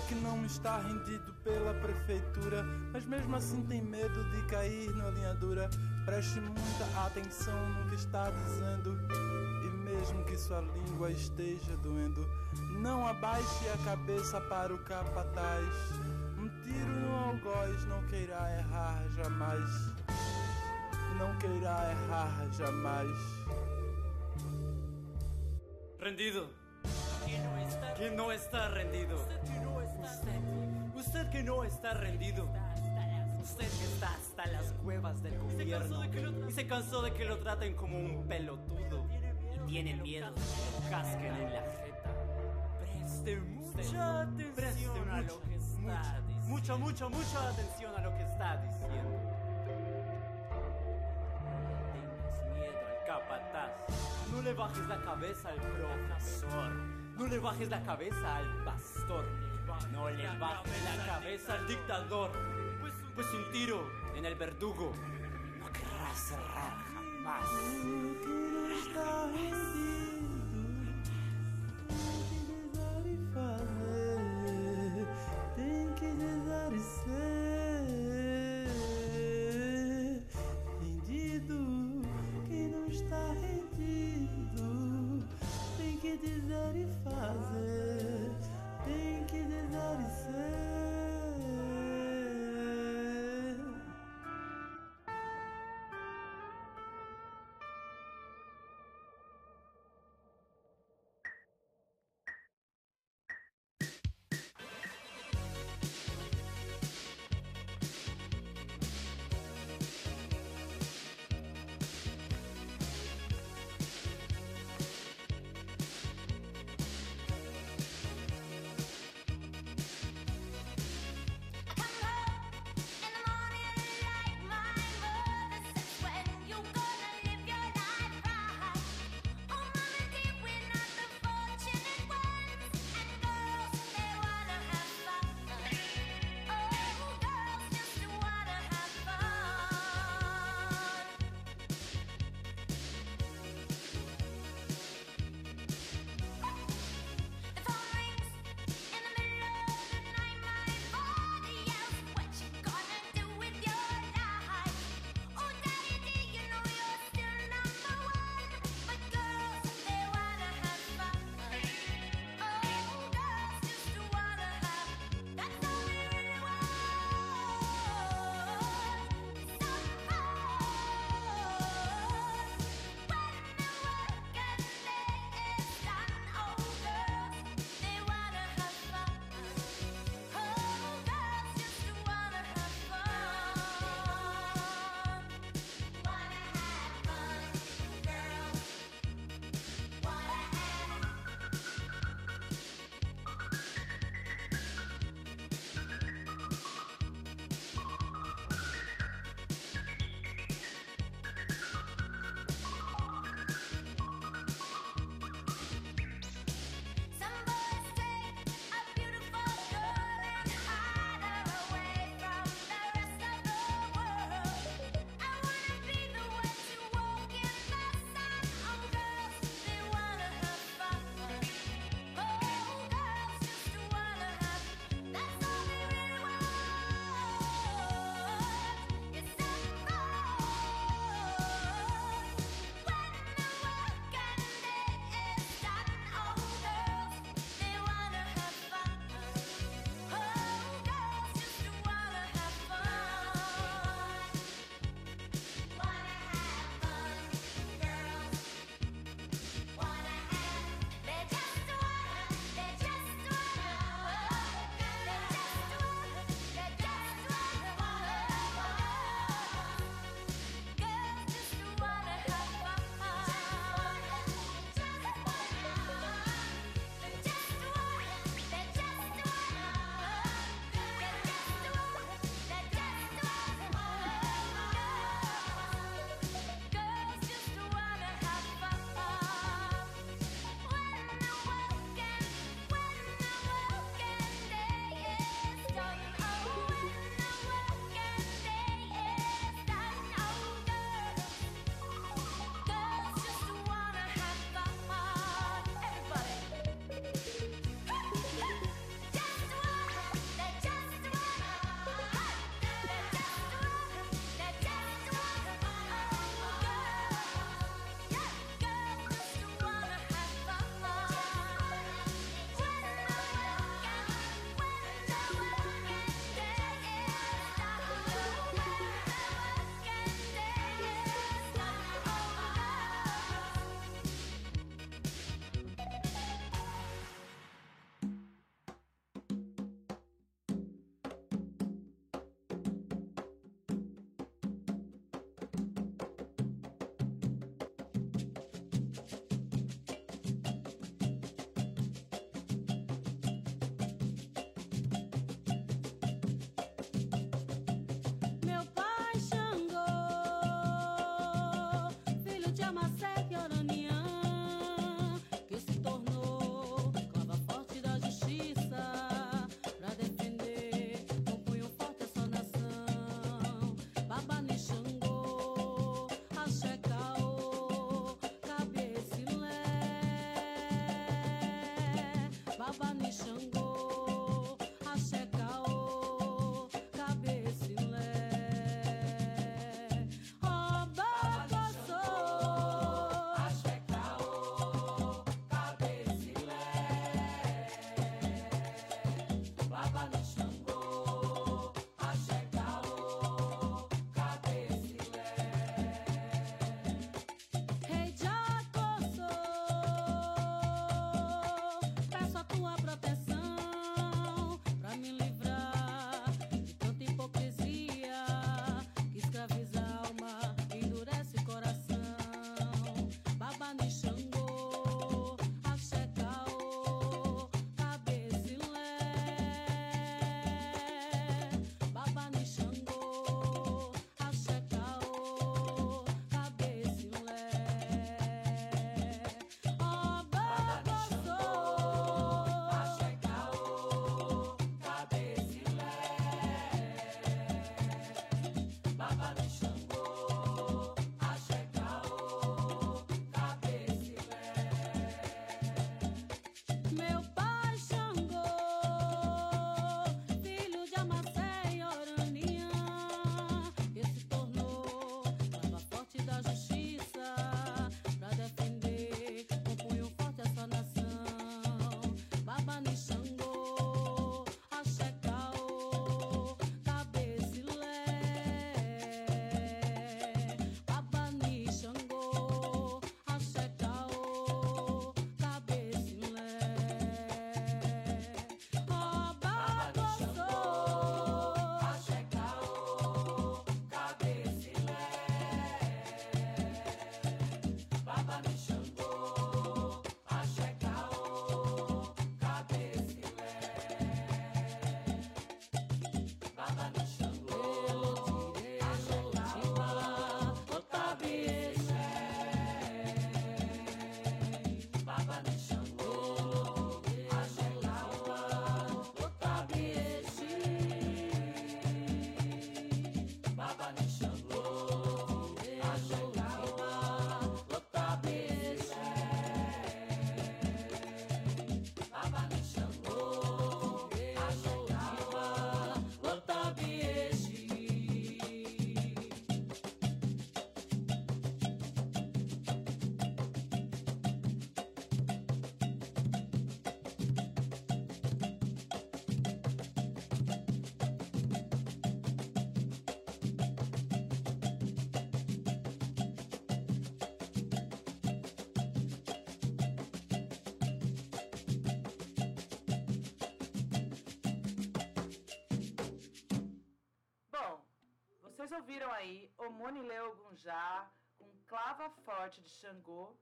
Que não está rendido pela prefeitura, mas mesmo assim tem medo de cair na linha dura. Preste muita atenção no que está dizendo, e mesmo que sua língua esteja doendo, não abaixe a cabeça para o capataz. Um tiro no algoz não queirá errar jamais. Não queirá errar jamais. Rendido. Que no está rendido. Usted que no está rendido. Usted que está hasta las cuevas del gobierno. Y se cansó de que lo traten como un pelotudo. Y tiene miedo de que lo casquen en la jeta. Preste mucha atención a lo que está diciendo. Mucha, mucha, mucha atención a lo que está diciendo. No le tengas miedo al capataz. No le bajes la cabeza al profesor. No le bajes la cabeza al pastor. No le bajes la cabeza al dictador. Pues un tiro en el verdugo no querrá cerrar jamás. Quem não está rendido tem que dizer e fazer, tem que dizer e ser. Rendido, quem não está rendido tem que dizer e fazer, tem que dizer e ser. ouviram aí Omonileu Gunjá com Clava Forte de Xangô,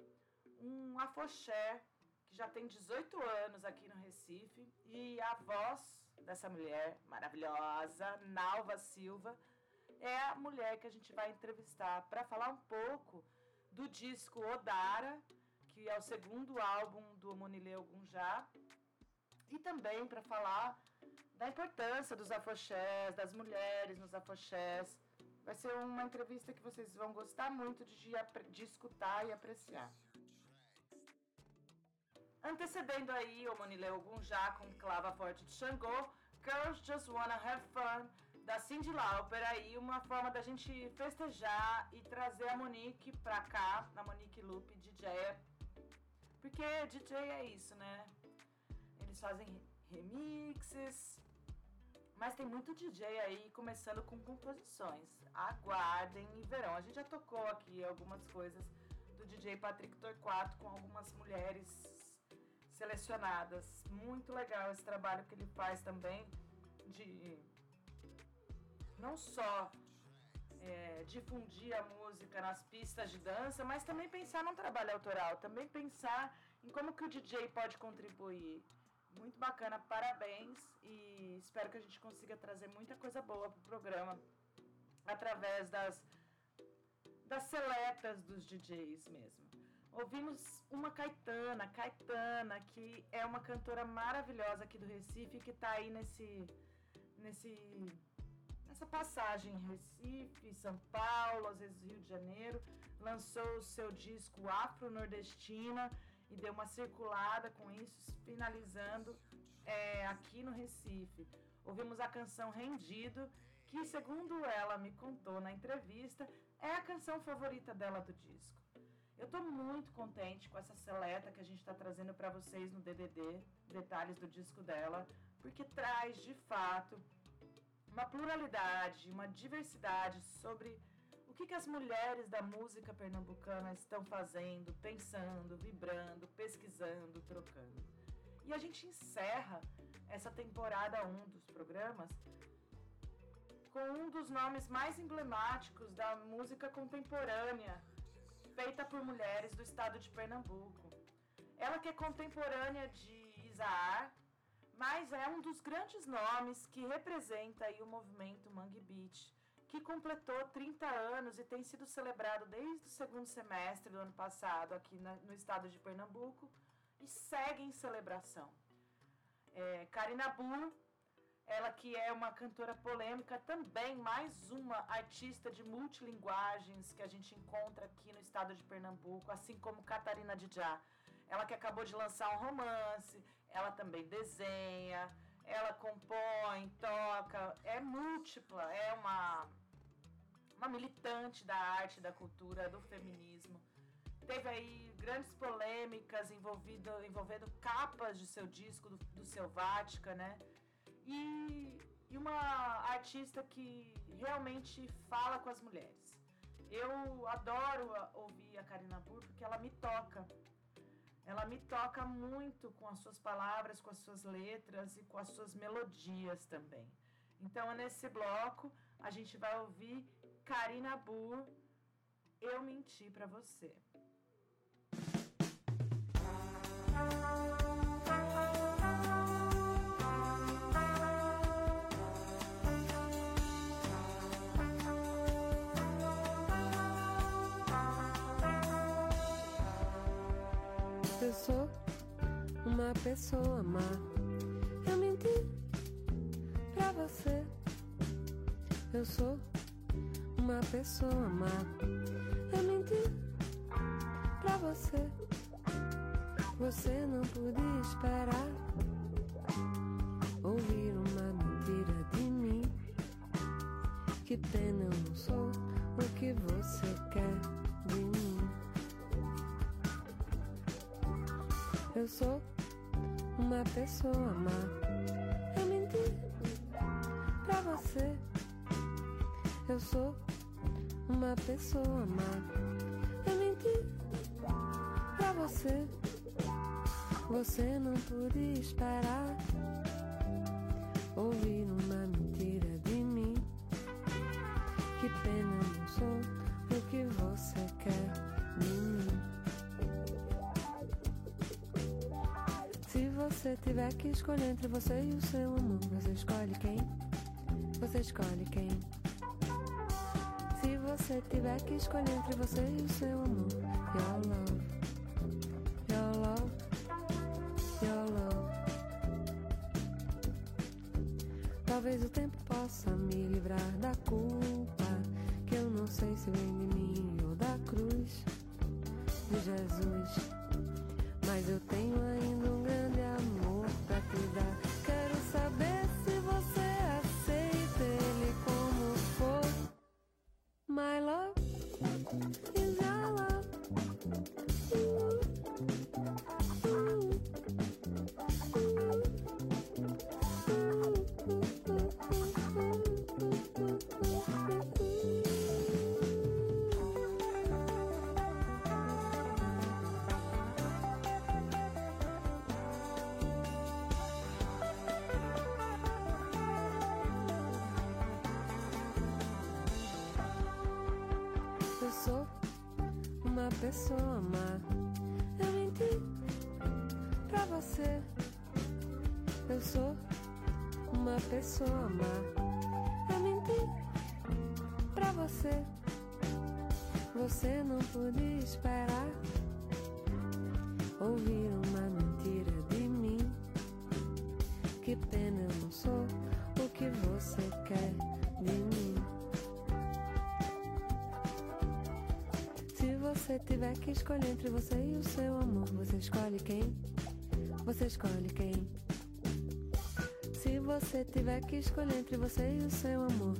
um afoxé que já tem 18 anos aqui no Recife e a voz dessa mulher maravilhosa, Nalva Silva, é a mulher que a gente vai entrevistar para falar um pouco do disco Odara, que é o segundo álbum do Monileu Gunjá, e também para falar da importância dos afoxés, das mulheres nos afoxés. Vai ser uma entrevista que vocês vão gostar muito de, de escutar e apreciar. Antecedendo aí o Monileu Gunjá com Clava Forte de Xangô, Girls Just Wanna Have Fun, da Cindy Lauper, aí uma forma da gente festejar e trazer a Monique pra cá, a Monique Lupe, DJ. Porque DJ é isso, né? Eles fazem remixes, mas tem muito DJ aí começando com composições. Aguardem e verão. A gente já tocou aqui algumas coisas do DJ Patrick Torquato com algumas mulheres selecionadas. Muito legal esse trabalho que ele faz também de não só é, difundir a música nas pistas de dança, mas também pensar num trabalho autoral, também pensar em como que o DJ pode contribuir. Muito bacana, parabéns e espero que a gente consiga trazer muita coisa boa para o programa através das, das seletas dos DJs mesmo. Ouvimos uma Caetana, Caetana, que é uma cantora maravilhosa aqui do Recife, que está aí nesse, nesse, nessa passagem Recife, São Paulo, às vezes Rio de Janeiro. Lançou o seu disco Afro-Nordestina e deu uma circulada com isso, finalizando é, aqui no Recife. Ouvimos a canção Rendido, que, segundo ela me contou na entrevista, é a canção favorita dela do disco. Eu estou muito contente com essa seleta que a gente está trazendo para vocês no DDD, detalhes do disco dela, porque traz de fato uma pluralidade, uma diversidade sobre que, que as mulheres da música pernambucana estão fazendo, pensando, vibrando, pesquisando, trocando. E a gente encerra essa temporada 1 dos programas com um dos nomes mais emblemáticos da música contemporânea feita por mulheres do estado de Pernambuco. Ela que é contemporânea de Isaar, mas é um dos grandes nomes que representa o movimento Mangue Beach, que completou 30 anos e tem sido celebrado desde o segundo semestre do ano passado aqui na, no estado de Pernambuco e segue em celebração. É, Karina Bull ela que é uma cantora polêmica, também mais uma artista de multilinguagens que a gente encontra aqui no estado de Pernambuco, assim como Catarina Dijá. Ela que acabou de lançar um romance, ela também desenha, ela compõe, toca, é múltipla, é uma, uma militante da arte, da cultura, do feminismo. Teve aí grandes polêmicas envolvido, envolvendo capas de seu disco, do, do Selvática, né? e, e uma artista que realmente fala com as mulheres. Eu adoro ouvir a Karina Burr porque ela me toca. Ela me toca muito com as suas palavras, com as suas letras e com as suas melodias também. Então, nesse bloco, a gente vai ouvir Karina Burr, Eu Menti para Você. uma pessoa má. Pessoa má. Eu menti pra você. Você não podia esperar ouvir uma mentira de mim. Que pena, eu não sou o que você quer de mim. Eu sou uma pessoa má. sou. Eu menti pra você, você não podia esperar. Ouvir uma mentira de mim. Que pena, não sou o que você quer de mim. Se você tiver que escolher entre você e o seu amor, você escolhe quem? Você escolhe quem? você tiver que escolher entre você e o seu amor, e ao você tiver que escolher entre você e o seu amor, você escolhe quem? Você escolhe quem? Se você tiver que escolher entre você e o seu amor,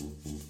Mm-hmm.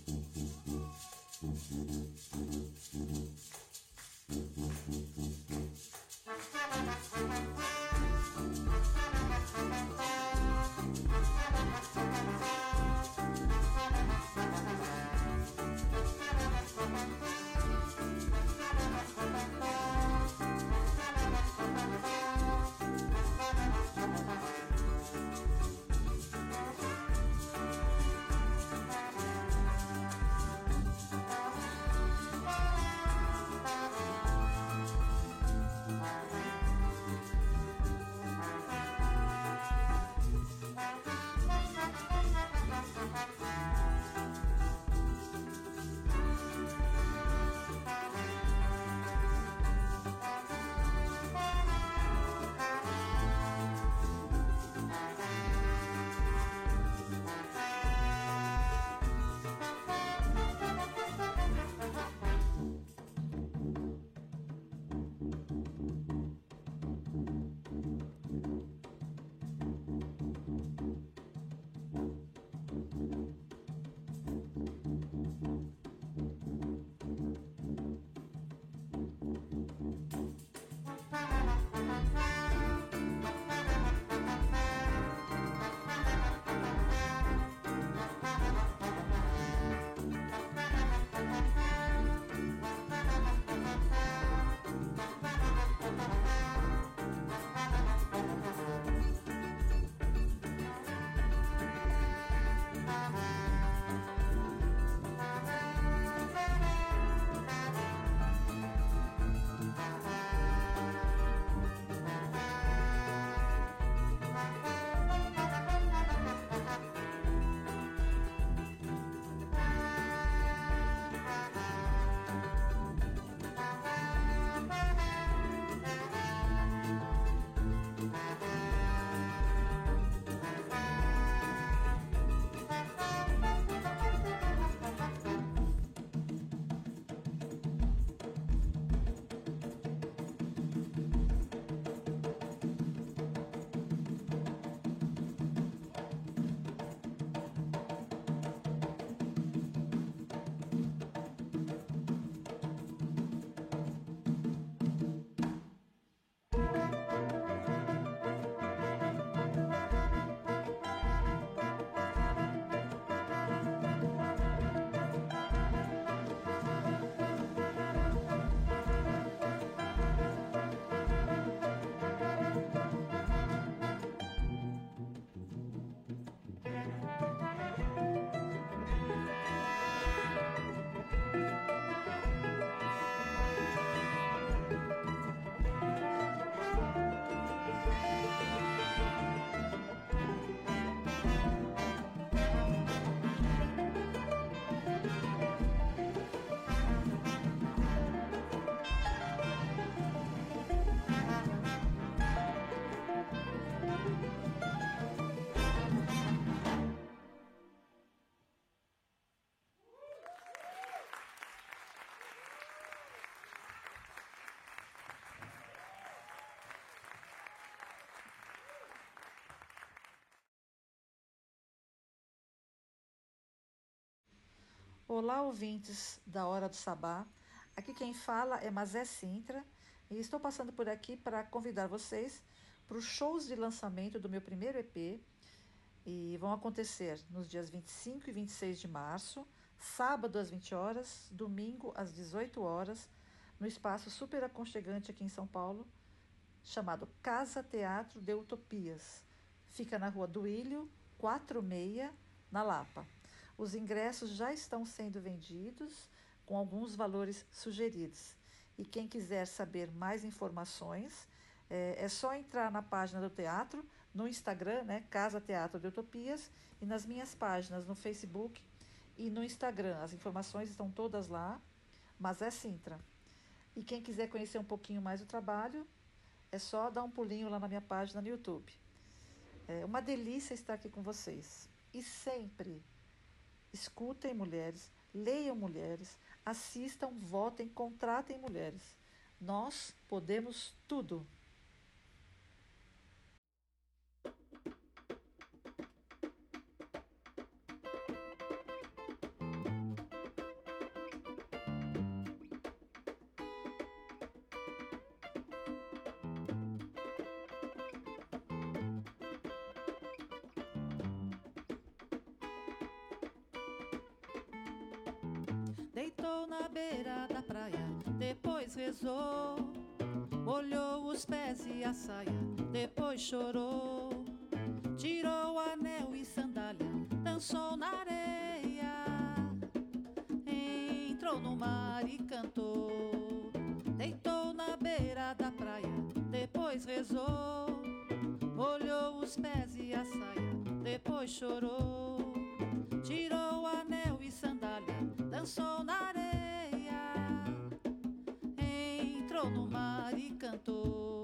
Olá, ouvintes da Hora do Sabá. Aqui quem fala é Mazé Sintra e estou passando por aqui para convidar vocês para os shows de lançamento do meu primeiro EP e vão acontecer nos dias 25 e 26 de março, sábado às 20 horas, domingo às 18 horas, no espaço super aconchegante aqui em São Paulo, chamado Casa Teatro de Utopias. Fica na Rua do Ilho, 46, na Lapa. Os ingressos já estão sendo vendidos com alguns valores sugeridos. E quem quiser saber mais informações, é, é só entrar na página do teatro, no Instagram, né, Casa Teatro de Utopias, e nas minhas páginas no Facebook e no Instagram. As informações estão todas lá, mas é Sintra. E quem quiser conhecer um pouquinho mais do trabalho, é só dar um pulinho lá na minha página no YouTube. É uma delícia estar aqui com vocês. E sempre Escutem mulheres, leiam mulheres, assistam, votem, contratem mulheres. Nós podemos tudo. E a saia, depois chorou. Tirou anel e sandália, dançou na areia. Entrou no mar e cantou. Deitou na beira da praia, depois rezou. Olhou os pés e a saia, depois chorou. Tirou anel e sandália, dançou na areia. Entrou no mar e cantou.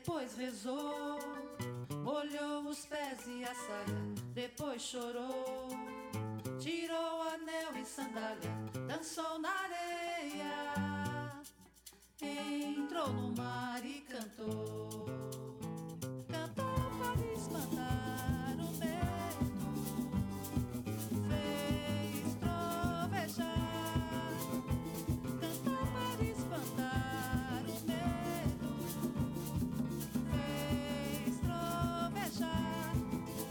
Depois rezou. Olhou os pés e a saia, depois chorou. Tirou anel e sandália, dançou na areia. Entrou no mar e cantou. Cantou para espantar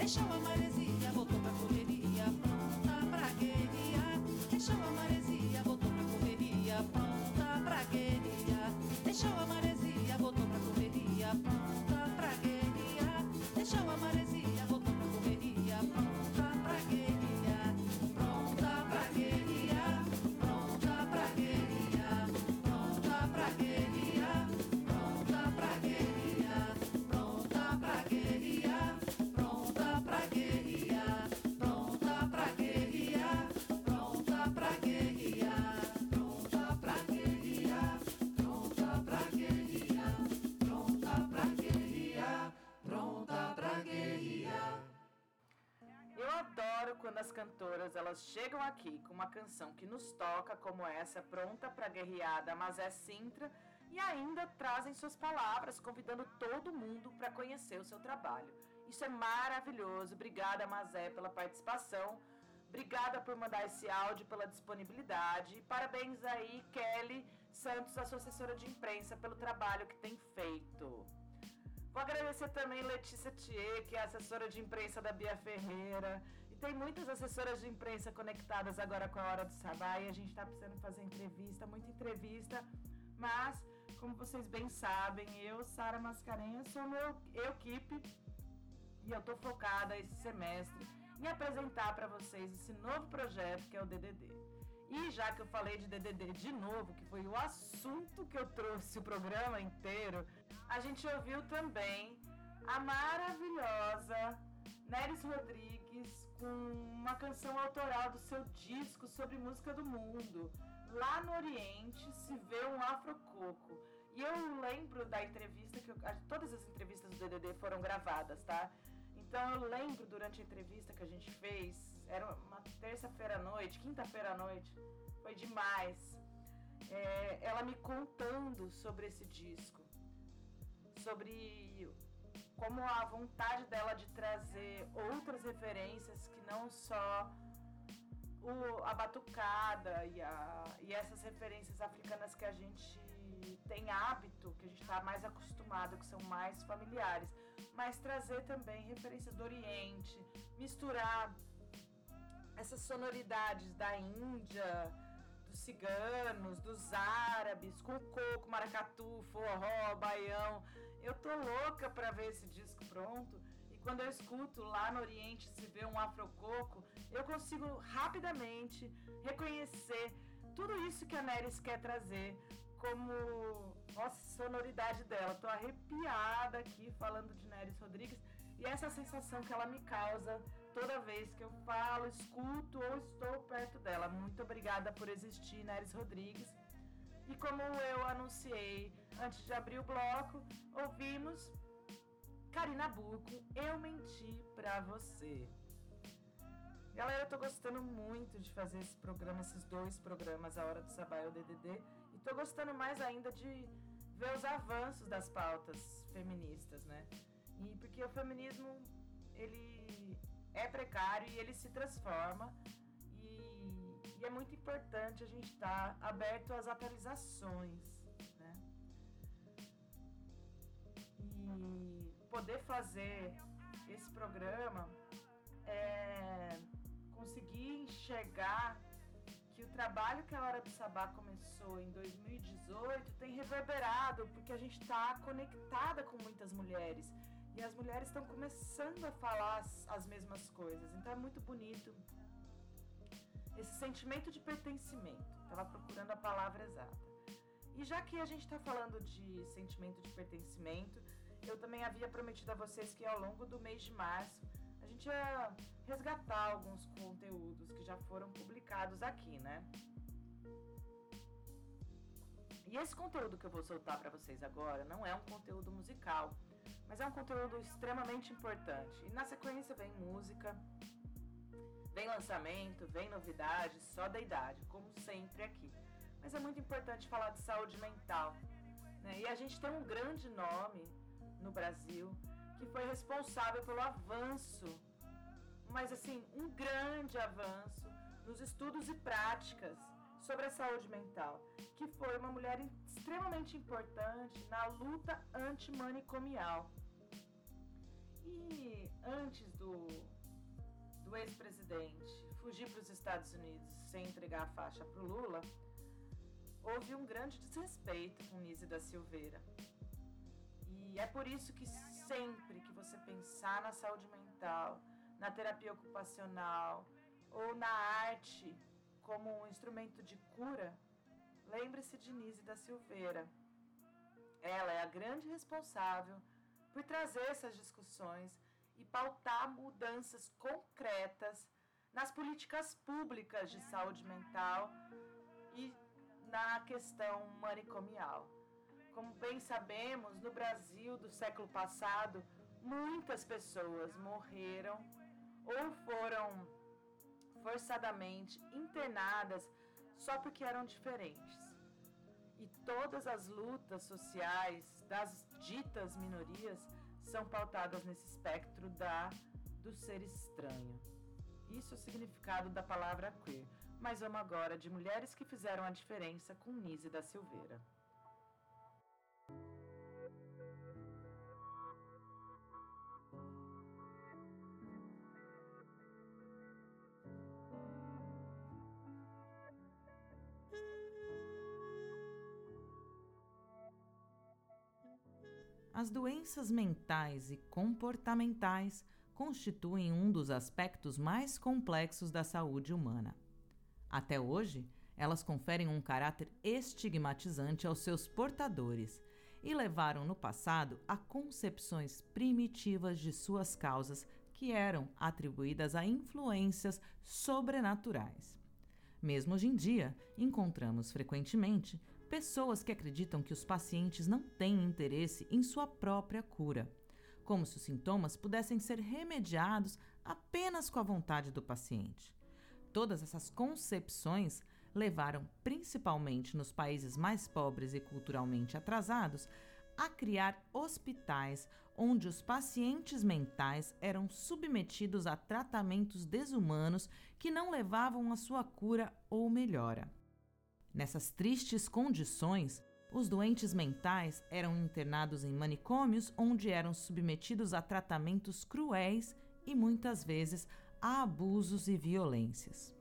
Deixou a maresia, voltou pra correria, pronta pra guerrear. Deixou a maresia, voltou pra correria, pronta pra guerrear. Deixou a maresia, quando as cantoras elas chegam aqui com uma canção que nos toca, como essa, pronta para guerreada, mas é Sintra, e ainda trazem suas palavras, convidando todo mundo para conhecer o seu trabalho. Isso é maravilhoso. Obrigada, Mazé, pela participação. Obrigada por mandar esse áudio, pela disponibilidade. Parabéns aí, Kelly Santos, a sua assessora de imprensa, pelo trabalho que tem feito. Vou agradecer também Letícia Thier, que é assessora de imprensa da Bia Ferreira. Tem muitas assessoras de imprensa conectadas agora com a Hora do Sabá e a gente está precisando fazer entrevista, muita entrevista. Mas, como vocês bem sabem, eu, Sara Mascarenhas, sou meu equipe e eu tô focada esse semestre em apresentar para vocês esse novo projeto que é o DDD. E já que eu falei de DDD de novo, que foi o assunto que eu trouxe o programa inteiro, a gente ouviu também a maravilhosa Neres Rodrigues uma canção autoral do seu disco sobre música do mundo. Lá no Oriente se vê um afrococo. E eu lembro da entrevista que eu, todas as entrevistas do DDD foram gravadas, tá? Então eu lembro durante a entrevista que a gente fez, era uma terça-feira à noite, quinta-feira à noite, foi demais. É, ela me contando sobre esse disco, sobre como a vontade dela de trazer outras referências que não só o, a batucada e, a, e essas referências africanas que a gente tem hábito, que a gente está mais acostumado, que são mais familiares, mas trazer também referências do Oriente, misturar essas sonoridades da Índia, dos ciganos, dos árabes, com coco, maracatu, forró, baião. Eu tô louca para ver esse disco pronto. E quando eu escuto lá no Oriente se vê um afrococo, eu consigo rapidamente reconhecer tudo isso que a Neres quer trazer como nossa sonoridade dela. Tô arrepiada aqui falando de Neres Rodrigues e essa sensação que ela me causa toda vez que eu falo, escuto ou estou perto dela. Muito obrigada por existir, Neres Rodrigues. E como eu anunciei antes de abrir o bloco, ouvimos Karina Burco, Eu Menti Pra Você. Galera, eu tô gostando muito de fazer esse programa, esses dois programas, A Hora do Sabá e o DDD. E tô gostando mais ainda de ver os avanços das pautas feministas, né? E porque o feminismo, ele é precário e ele se transforma. E, é muito importante a gente estar tá aberto às atualizações, né? E poder fazer esse programa é conseguir enxergar que o trabalho que a Hora do Sabá começou em 2018 tem reverberado, porque a gente está conectada com muitas mulheres. E as mulheres estão começando a falar as, as mesmas coisas. Então é muito bonito esse sentimento de pertencimento. Estava procurando a palavra exata. E já que a gente está falando de sentimento de pertencimento, eu também havia prometido a vocês que ao longo do mês de março a gente ia resgatar alguns conteúdos que já foram publicados aqui, né? E esse conteúdo que eu vou soltar para vocês agora não é um conteúdo musical, mas é um conteúdo extremamente importante. E na sequência vem música, vem lançamento, vem novidades, só da idade, como sempre aqui. Mas é muito importante falar de saúde mental. Né? E a gente tem um grande nome no Brasil que foi responsável pelo avanço, mas assim, um grande avanço nos estudos e práticas sobre a saúde mental, que foi uma mulher extremamente importante na luta antimanicomial. E antes do, do ex-presidente fugir para os Estados Unidos sem entregar a faixa para o Lula, houve um grande desrespeito com Nise da Silveira. E é por isso que sempre que você pensar na saúde mental, na terapia ocupacional ou na arte como um instrumento de cura, lembre-se de Nise da Silveira. Ela é a grande responsável por trazer essas discussões e pautar mudanças concretas nas políticas públicas de saúde mental e na questão manicomial. Como bem sabemos, no Brasil do século passado, muitas pessoas morreram ou foram forçadamente internadas só porque eram diferentes. E todas as lutas sociais das ditas minorias são pautadas nesse espectro da do ser estranho. Isso é o significado da palavra queer. Mas vamos agora de mulheres que fizeram a diferença com Nise da Silveira. As doenças mentais e comportamentais constituem um dos aspectos mais complexos da saúde humana. Até hoje, elas conferem um caráter estigmatizante aos seus portadores e levaram no passado a concepções primitivas de suas causas que eram atribuídas a influências sobrenaturais. Mesmo hoje em dia, encontramos frequentemente pessoas que acreditam que os pacientes não têm interesse em sua própria cura, como se os sintomas pudessem ser remediados apenas com a vontade do paciente. Todas essas concepções levaram, principalmente nos países mais pobres e culturalmente atrasados, a criar hospitais onde os pacientes mentais eram submetidos a tratamentos desumanos que não levavam à sua cura ou melhora. Nessas tristes condições, os doentes mentais eram internados em manicômios onde eram submetidos a tratamentos cruéis e muitas vezes a abusos e violências.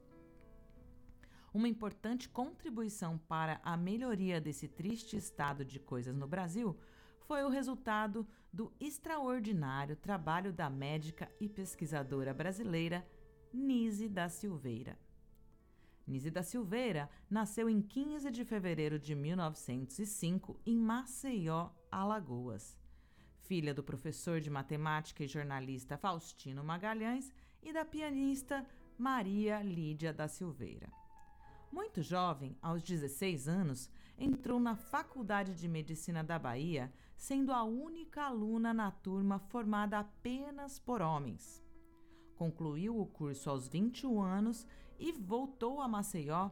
Uma importante contribuição para a melhoria desse triste estado de coisas no Brasil foi o resultado do extraordinário trabalho da médica e pesquisadora brasileira Nise da Silveira. Nise da Silveira nasceu em 15 de fevereiro de 1905 em Maceió, Alagoas. Filha do professor de matemática e jornalista Faustino Magalhães e da pianista Maria Lídia da Silveira. Muito jovem, aos 16 anos, entrou na Faculdade de Medicina da Bahia, sendo a única aluna na turma formada apenas por homens. Concluiu o curso aos 21 anos e voltou a Maceió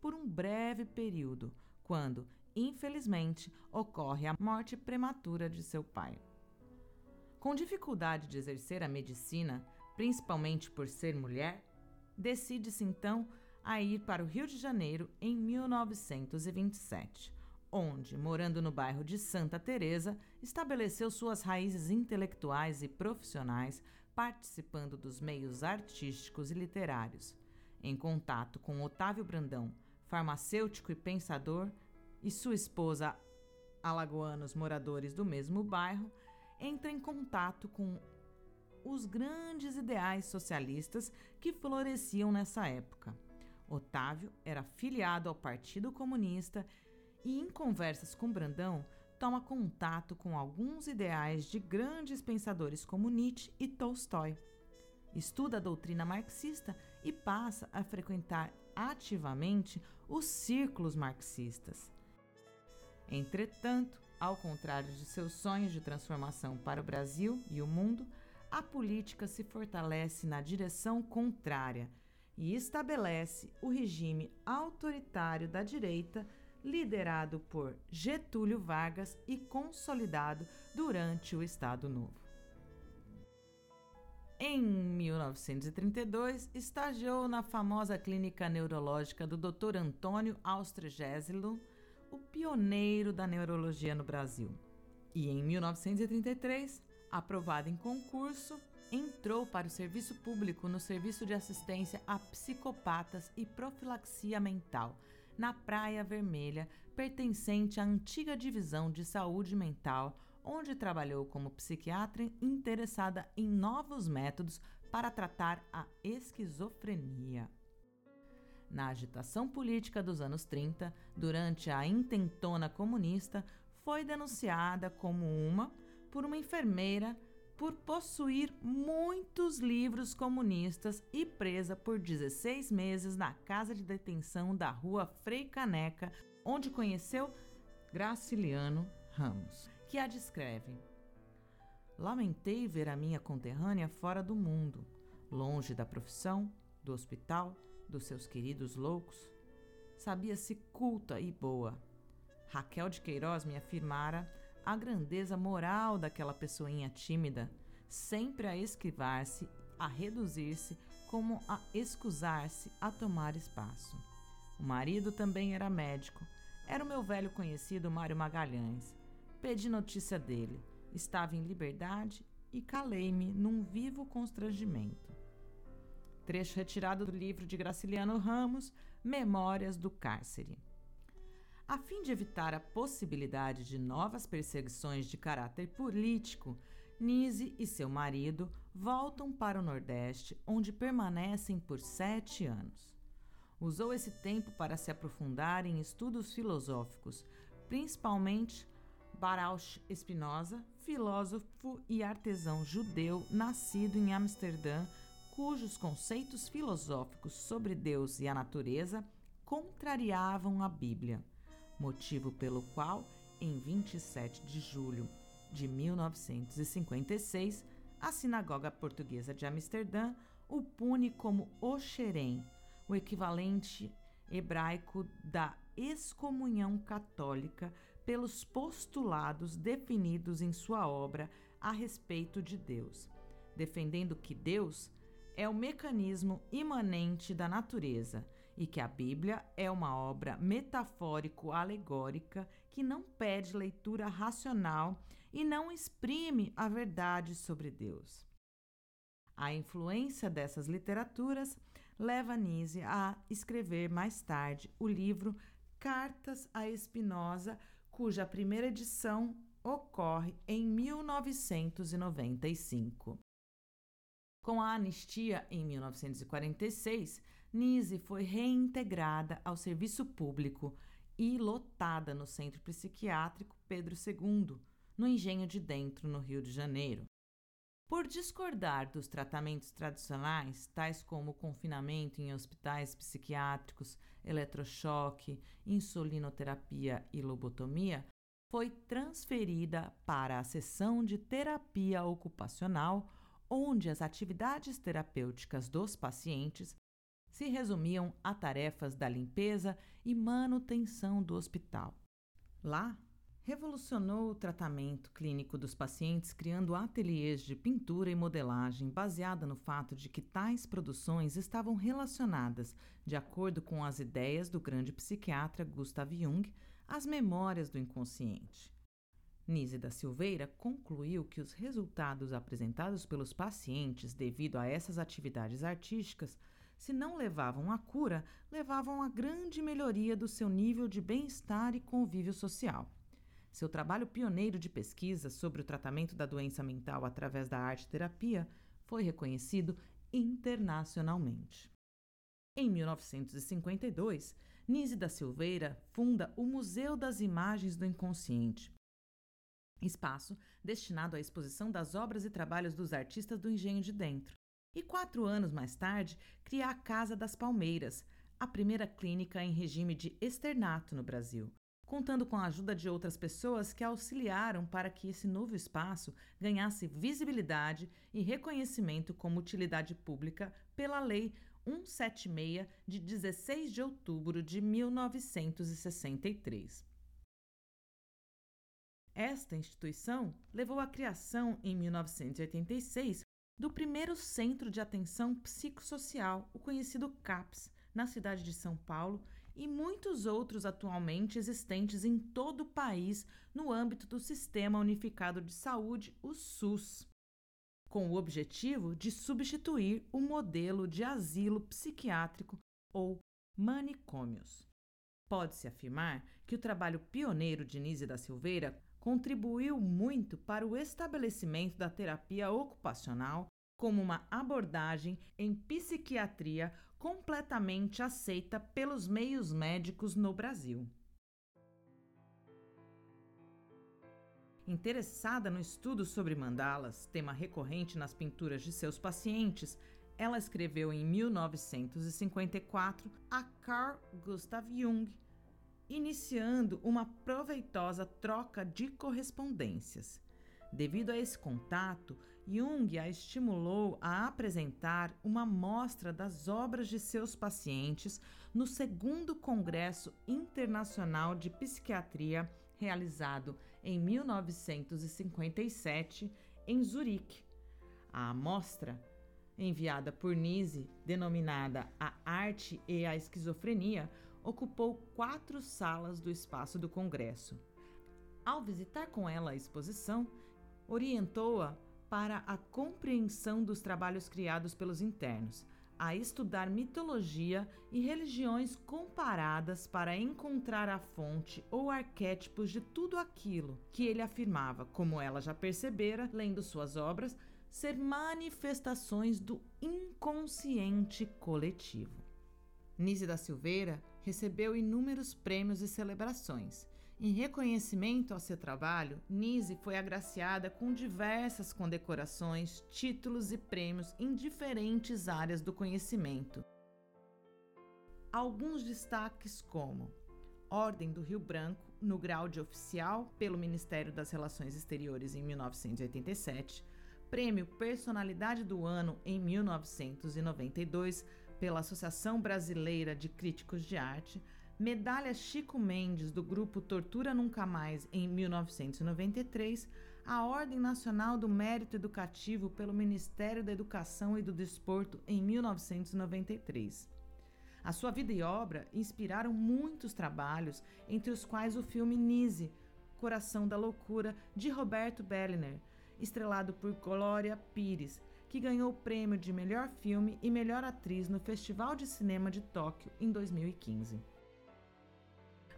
por um breve período, quando, infelizmente, ocorre a morte prematura de seu pai. Com dificuldade de exercer a medicina, principalmente por ser mulher, decide-se então a ir para o Rio de Janeiro em 1927, onde, morando no bairro de Santa Teresa, estabeleceu suas raízes intelectuais e profissionais, participando dos meios artísticos e literários. Em contato com Otávio Brandão, farmacêutico e pensador, e sua esposa, alagoanos moradores do mesmo bairro, entra em contato com os grandes ideais socialistas que floresciam nessa época. Otávio era filiado ao Partido Comunista e, em conversas com Brandão, toma contato com alguns ideais de grandes pensadores como Nietzsche e Tolstói. Estuda a doutrina marxista e passa a frequentar ativamente os círculos marxistas. Entretanto, ao contrário de seus sonhos de transformação para o Brasil e o mundo, a política se fortalece na direção contrária e estabelece o regime autoritário da direita, liderado por Getúlio Vargas e consolidado durante o Estado Novo. Em 1932, estagiou na famosa clínica neurológica do Dr. Antônio Austrogésilo, o pioneiro da neurologia no Brasil. E em 1933, aprovado em concurso, entrou para o serviço público no Serviço de Assistência a Psicopatas e Profilaxia Mental, na Praia Vermelha, pertencente à antiga Divisão de Saúde Mental, onde trabalhou como psiquiatra interessada em novos métodos para tratar a esquizofrenia. Na agitação política dos anos 30, durante a intentona comunista, foi denunciada como uma por uma enfermeira por possuir muitos livros comunistas e presa por 16 meses na casa de detenção da rua Frei Caneca, onde conheceu Graciliano Ramos, que a descreve. Lamentei ver a minha conterrânea fora do mundo, longe da profissão, do hospital, dos seus queridos loucos. Sabia-se culta e boa. Raquel de Queiroz me afirmara a grandeza moral daquela pessoinha tímida, sempre a esquivar-se, a reduzir-se, como a excusar-se a tomar espaço. O marido também era médico. Era o meu velho conhecido Mário Magalhães. Pedi notícia dele. Estava em liberdade e calei-me num vivo constrangimento. Trecho retirado do livro de Graciliano Ramos, Memórias do Cárcere. A fim de evitar a possibilidade de novas perseguições de caráter político, Nise e seu marido voltam para o Nordeste, onde permanecem por sete anos. Usou esse tempo para se aprofundar em estudos filosóficos, principalmente Baruch Spinoza, filósofo e artesão judeu nascido em Amsterdã, cujos conceitos filosóficos sobre Deus e a natureza contrariavam a Bíblia, motivo pelo qual, em 27 de julho de 1956, a Sinagoga Portuguesa de Amsterdã o pune como Oxerém, o equivalente hebraico da excomunhão católica pelos postulados definidos em sua obra a respeito de Deus, defendendo que Deus é o mecanismo imanente da natureza e que a Bíblia é uma obra metafórico-alegórica que não pede leitura racional e não exprime a verdade sobre Deus. A influência dessas literaturas leva Nise a escrever mais tarde o livro Cartas a Espinosa, cuja primeira edição ocorre em 1995. Com a anistia em 1946, Nise foi reintegrada ao serviço público e lotada no Centro Psiquiátrico Pedro II, no Engenho de Dentro, no Rio de Janeiro. Por discordar dos tratamentos tradicionais, tais como confinamento em hospitais psiquiátricos, eletrochoque, insulinoterapia e lobotomia, foi transferida para a seção de terapia ocupacional, onde as atividades terapêuticas dos pacientes se resumiam a tarefas da limpeza e manutenção do hospital. Lá, revolucionou o tratamento clínico dos pacientes criando ateliês de pintura e modelagem baseada no fato de que tais produções estavam relacionadas, de acordo com as ideias do grande psiquiatra Gustav Jung, às memórias do inconsciente. Nise da Silveira concluiu que os resultados apresentados pelos pacientes devido a essas atividades artísticas, se não levavam à cura, levavam à grande melhoria do seu nível de bem-estar e convívio social. Seu trabalho pioneiro de pesquisa sobre o tratamento da doença mental através da arte-terapia foi reconhecido internacionalmente. Em 1952, Nise da Silveira funda o Museu das Imagens do Inconsciente, espaço destinado à exposição das obras e trabalhos dos artistas do Engenho de Dentro. E quatro anos mais tarde, cria a Casa das Palmeiras, a primeira clínica em regime de externato no Brasil, contando com a ajuda de outras pessoas que auxiliaram para que esse novo espaço ganhasse visibilidade e reconhecimento como utilidade pública pela Lei 176 de 16 de outubro de 1963. Esta instituição levou à criação, em 1986, do primeiro Centro de Atenção Psicossocial, o conhecido CAPS, na cidade de São Paulo, e muitos outros atualmente existentes em todo o país no âmbito do Sistema Unificado de Saúde, o SUS, com o objetivo de substituir o modelo de asilo psiquiátrico ou manicômios. Pode-se afirmar que o trabalho pioneiro de Nise da Silveira contribuiu muito para o estabelecimento da terapia ocupacional como uma abordagem em psiquiatria completamente aceita pelos meios médicos no Brasil. Interessada no estudo sobre mandalas, tema recorrente nas pinturas de seus pacientes, ela escreveu em 1954 a Carl Gustav Jung, iniciando uma proveitosa troca de correspondências. Devido a esse contato, Jung a estimulou a apresentar uma mostra das obras de seus pacientes no segundo Congresso Internacional de Psiquiatria, realizado em 1957 em Zurique. A amostra, enviada por Nise, denominada A Arte e a Esquizofrenia, ocupou quatro salas do espaço do Congresso. Ao visitar com ela a exposição, orientou-a para a compreensão dos trabalhos criados pelos internos, a estudar mitologia e religiões comparadas para encontrar a fonte ou arquétipos de tudo aquilo que ele afirmava, como ela já percebera lendo suas obras, ser manifestações do inconsciente coletivo. Nise da Silveira recebeu inúmeros prêmios e celebrações. Em reconhecimento ao seu trabalho, Nise foi agraciada com diversas condecorações, títulos e prêmios em diferentes áreas do conhecimento. Alguns destaques como Ordem do Rio Branco, no grau de oficial pelo Ministério das Relações Exteriores em 1987, Prêmio Personalidade do Ano em 1992 pela Associação Brasileira de Críticos de Arte, Medalha Chico Mendes do grupo Tortura Nunca Mais em 1993, a Ordem Nacional do Mérito Educativo pelo Ministério da Educação e do Desporto em 1993. A sua vida e obra inspiraram muitos trabalhos, entre os quais o filme Nise, Coração da Loucura, de Roberto Belliner, estrelado por Glória Pires, que ganhou o prêmio de melhor filme e melhor atriz no Festival de Cinema de Tóquio em 2015.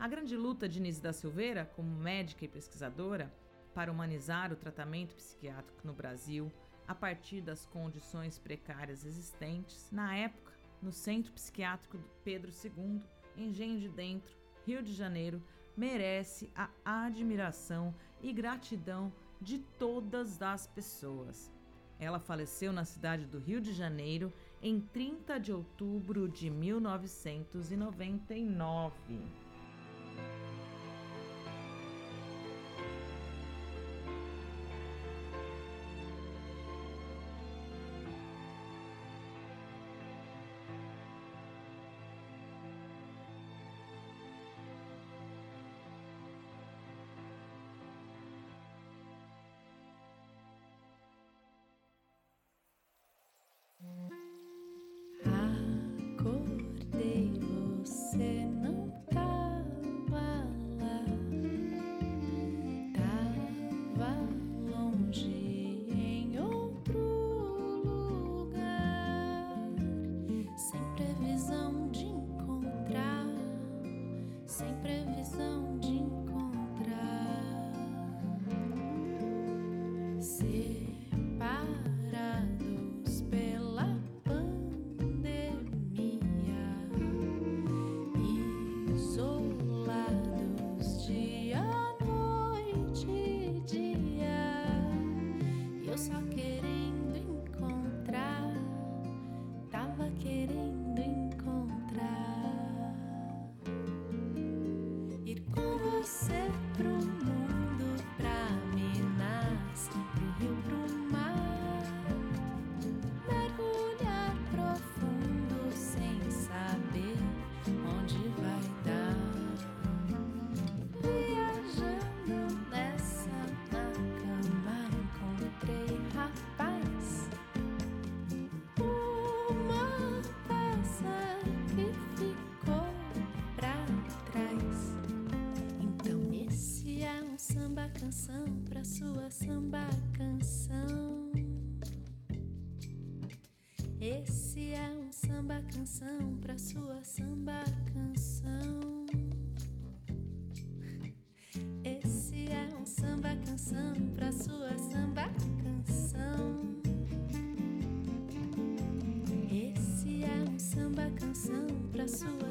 A grande luta de Nise da Silveira, como médica e pesquisadora, para humanizar o tratamento psiquiátrico no Brasil a partir das condições precárias existentes, na época, no Centro Psiquiátrico Pedro II, Engenho de Dentro, Rio de Janeiro, merece a admiração e gratidão de todas as pessoas. Ela faleceu na cidade do Rio de Janeiro em 30 de outubro de 1999. previsão de canção pra sua samba canção. Esse é um samba canção pra sua samba canção. Esse é um samba canção pra sua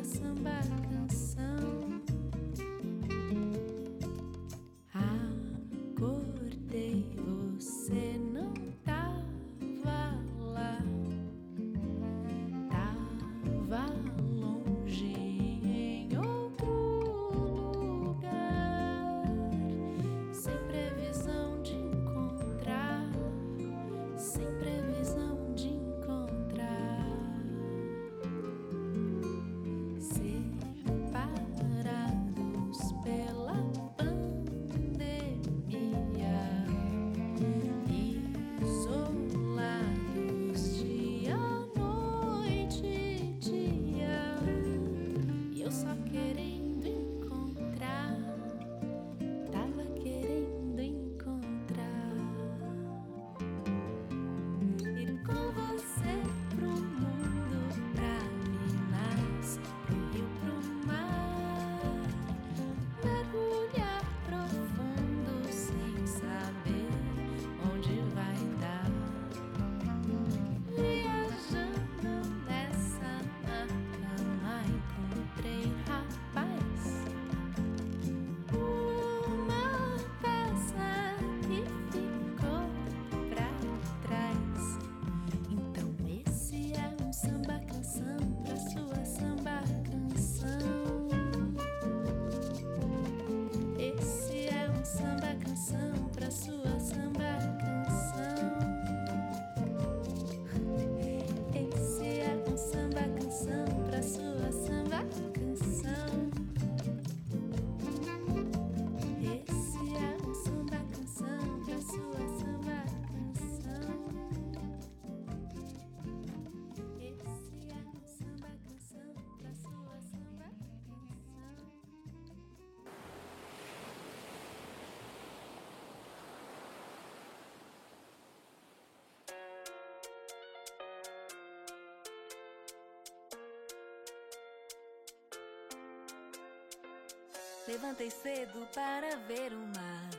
Levantei cedo para ver o mar.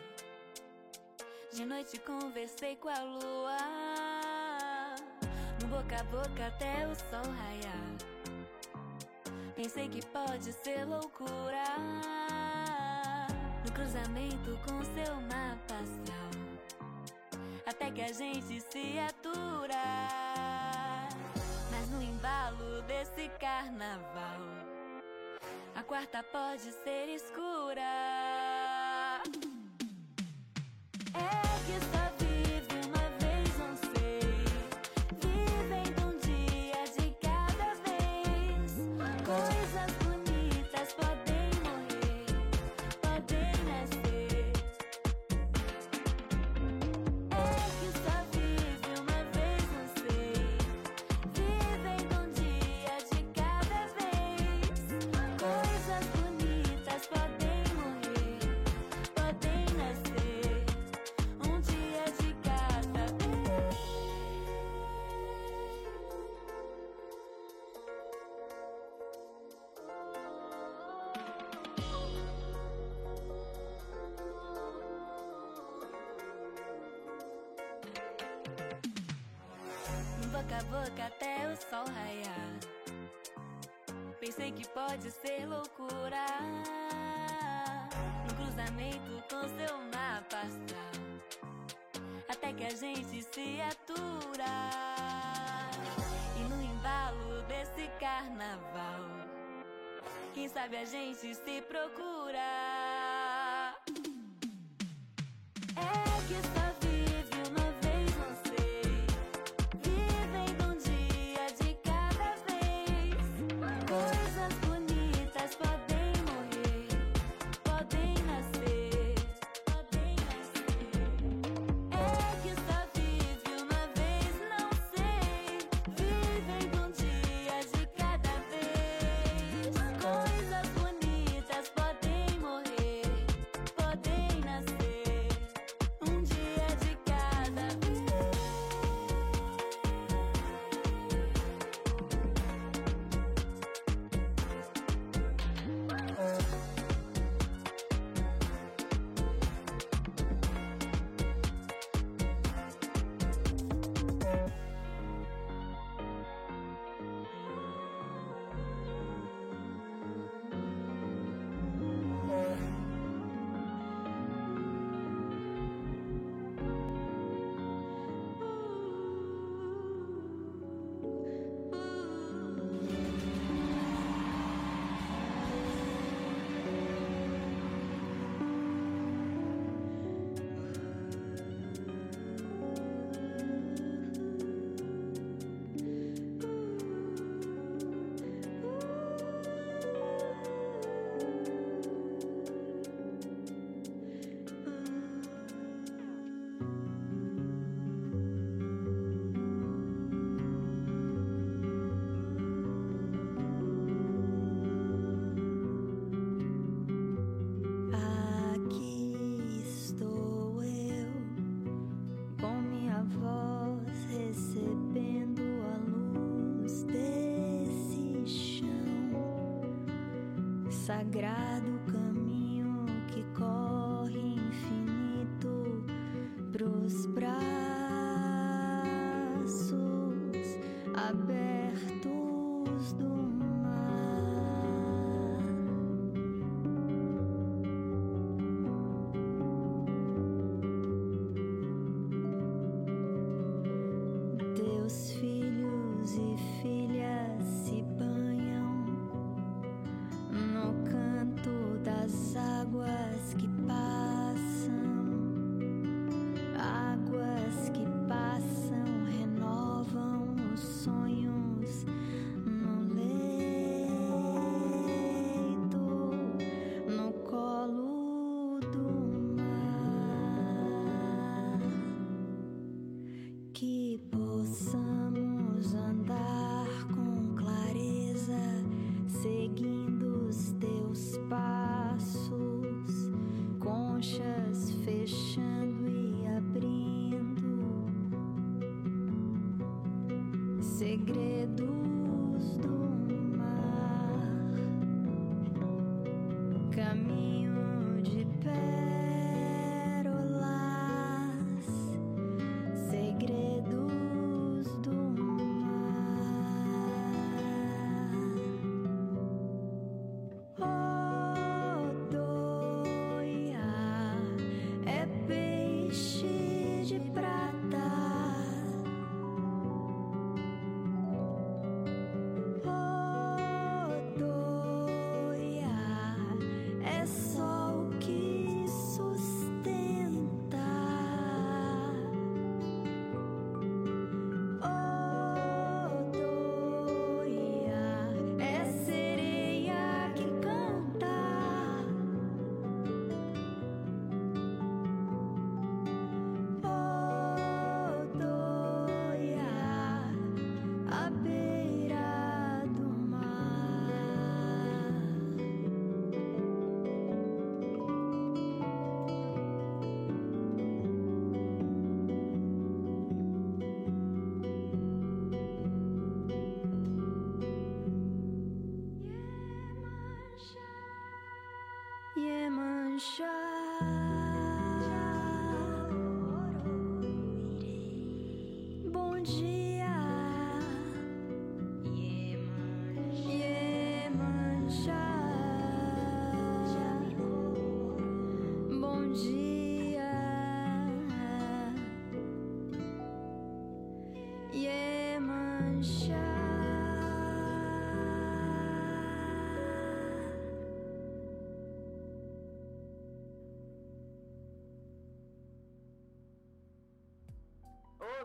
De noite conversei com a lua. No boca a boca até o sol raiar. Pensei que pode ser loucura. No cruzamento com seu mapa astral. Até que a gente se atura. Mas no embalo desse carnaval. Quarta pode ser escura. É Boca a boca até o sol raiar. Pensei que pode ser loucura. No cruzamento com seu mapa astral. Até que a gente se atura. E no embalo desse carnaval. Quem sabe a gente se procura.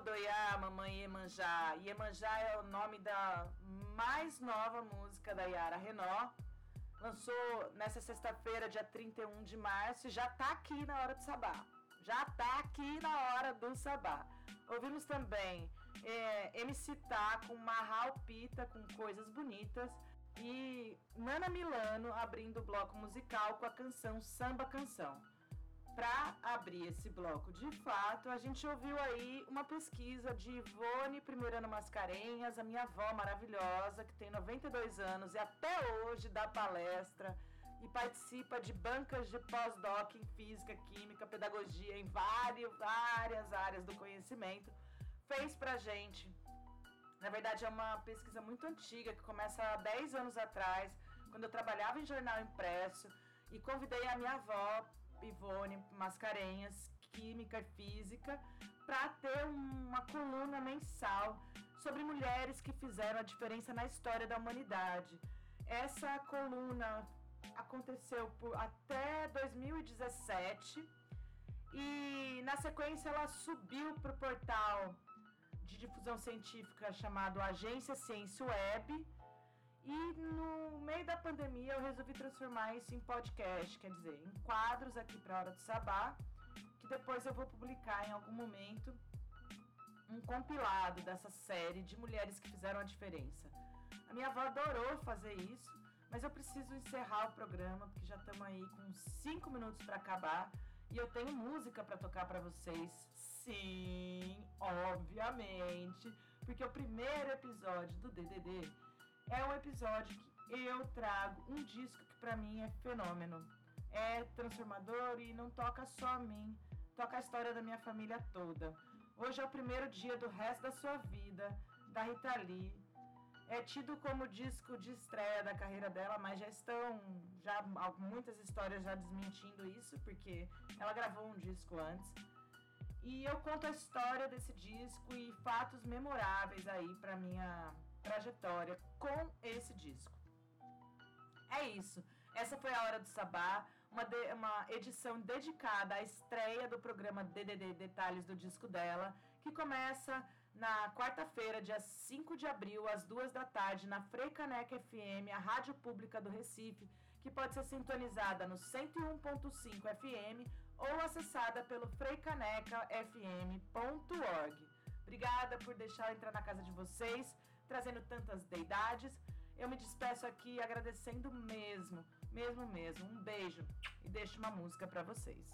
Odoiá, mamãe Iemanjá. Iemanjá é o nome da mais nova música da Yara Renó. Lançou nessa sexta-feira, dia 31 de março, e já tá aqui na hora do sabá. Já tá aqui na hora do sabá. Ouvimos também é, MC Tá com Marral Pita, com coisas bonitas. E Nana Milano abrindo o bloco musical com a canção Samba Canção. Para abrir esse bloco de fato, a gente ouviu aí uma pesquisa de Ivone Primeirano Mascarenhas, a minha avó maravilhosa, que tem 92 anos e até hoje dá palestra e participa de bancas de pós-doc em física, química, pedagogia, em vários, várias áreas do conhecimento. Fez pra gente. Na verdade, é uma pesquisa muito antiga, que começa há 10 anos atrás, quando eu trabalhava em jornal impresso e convidei a minha avó, Ivone Mascarenhas, Química e Física, para ter uma coluna mensal sobre mulheres que fizeram a diferença na história da humanidade. Essa coluna aconteceu por até 2017 e na sequência ela subiu para o portal de difusão científica chamado Agência Ciência Web e no meio da pandemia eu resolvi transformar isso em podcast, quer dizer, em quadros aqui para a Hora do Sabá, que depois eu vou publicar em algum momento um compilado dessa série de mulheres que fizeram a diferença. A minha avó adorou fazer isso, mas eu preciso encerrar o programa porque já estamos aí com cinco minutos para acabar e eu tenho música para tocar para vocês. Sim, obviamente, porque o primeiro episódio do DDD é um episódio que eu trago um disco que para mim é fenômeno. É transformador e não toca só a mim, toca a história da minha família toda. Hoje é o primeiro dia do resto da sua vida, da Rita Lee. É tido como disco de estreia da carreira dela, mas já estão já muitas histórias já desmentindo isso, porque ela gravou um disco antes. E eu conto a história desse disco e fatos memoráveis aí para minha trajetória com esse disco. É isso. Essa foi a Hora do Sabá, uma, de- uma edição dedicada à estreia do programa DDD Detalhes do disco dela, que começa na quarta-feira, dia 5 de abril, às duas da tarde, na Freicaneca FM, a rádio pública do Recife, que pode ser sintonizada no 101.5 FM ou acessada pelo freicanecafm.org. Obrigada por deixar entrar na casa de vocês, trazendo tantas deidades. Eu me despeço aqui agradecendo mesmo, mesmo mesmo. Um beijo e deixo uma música para vocês.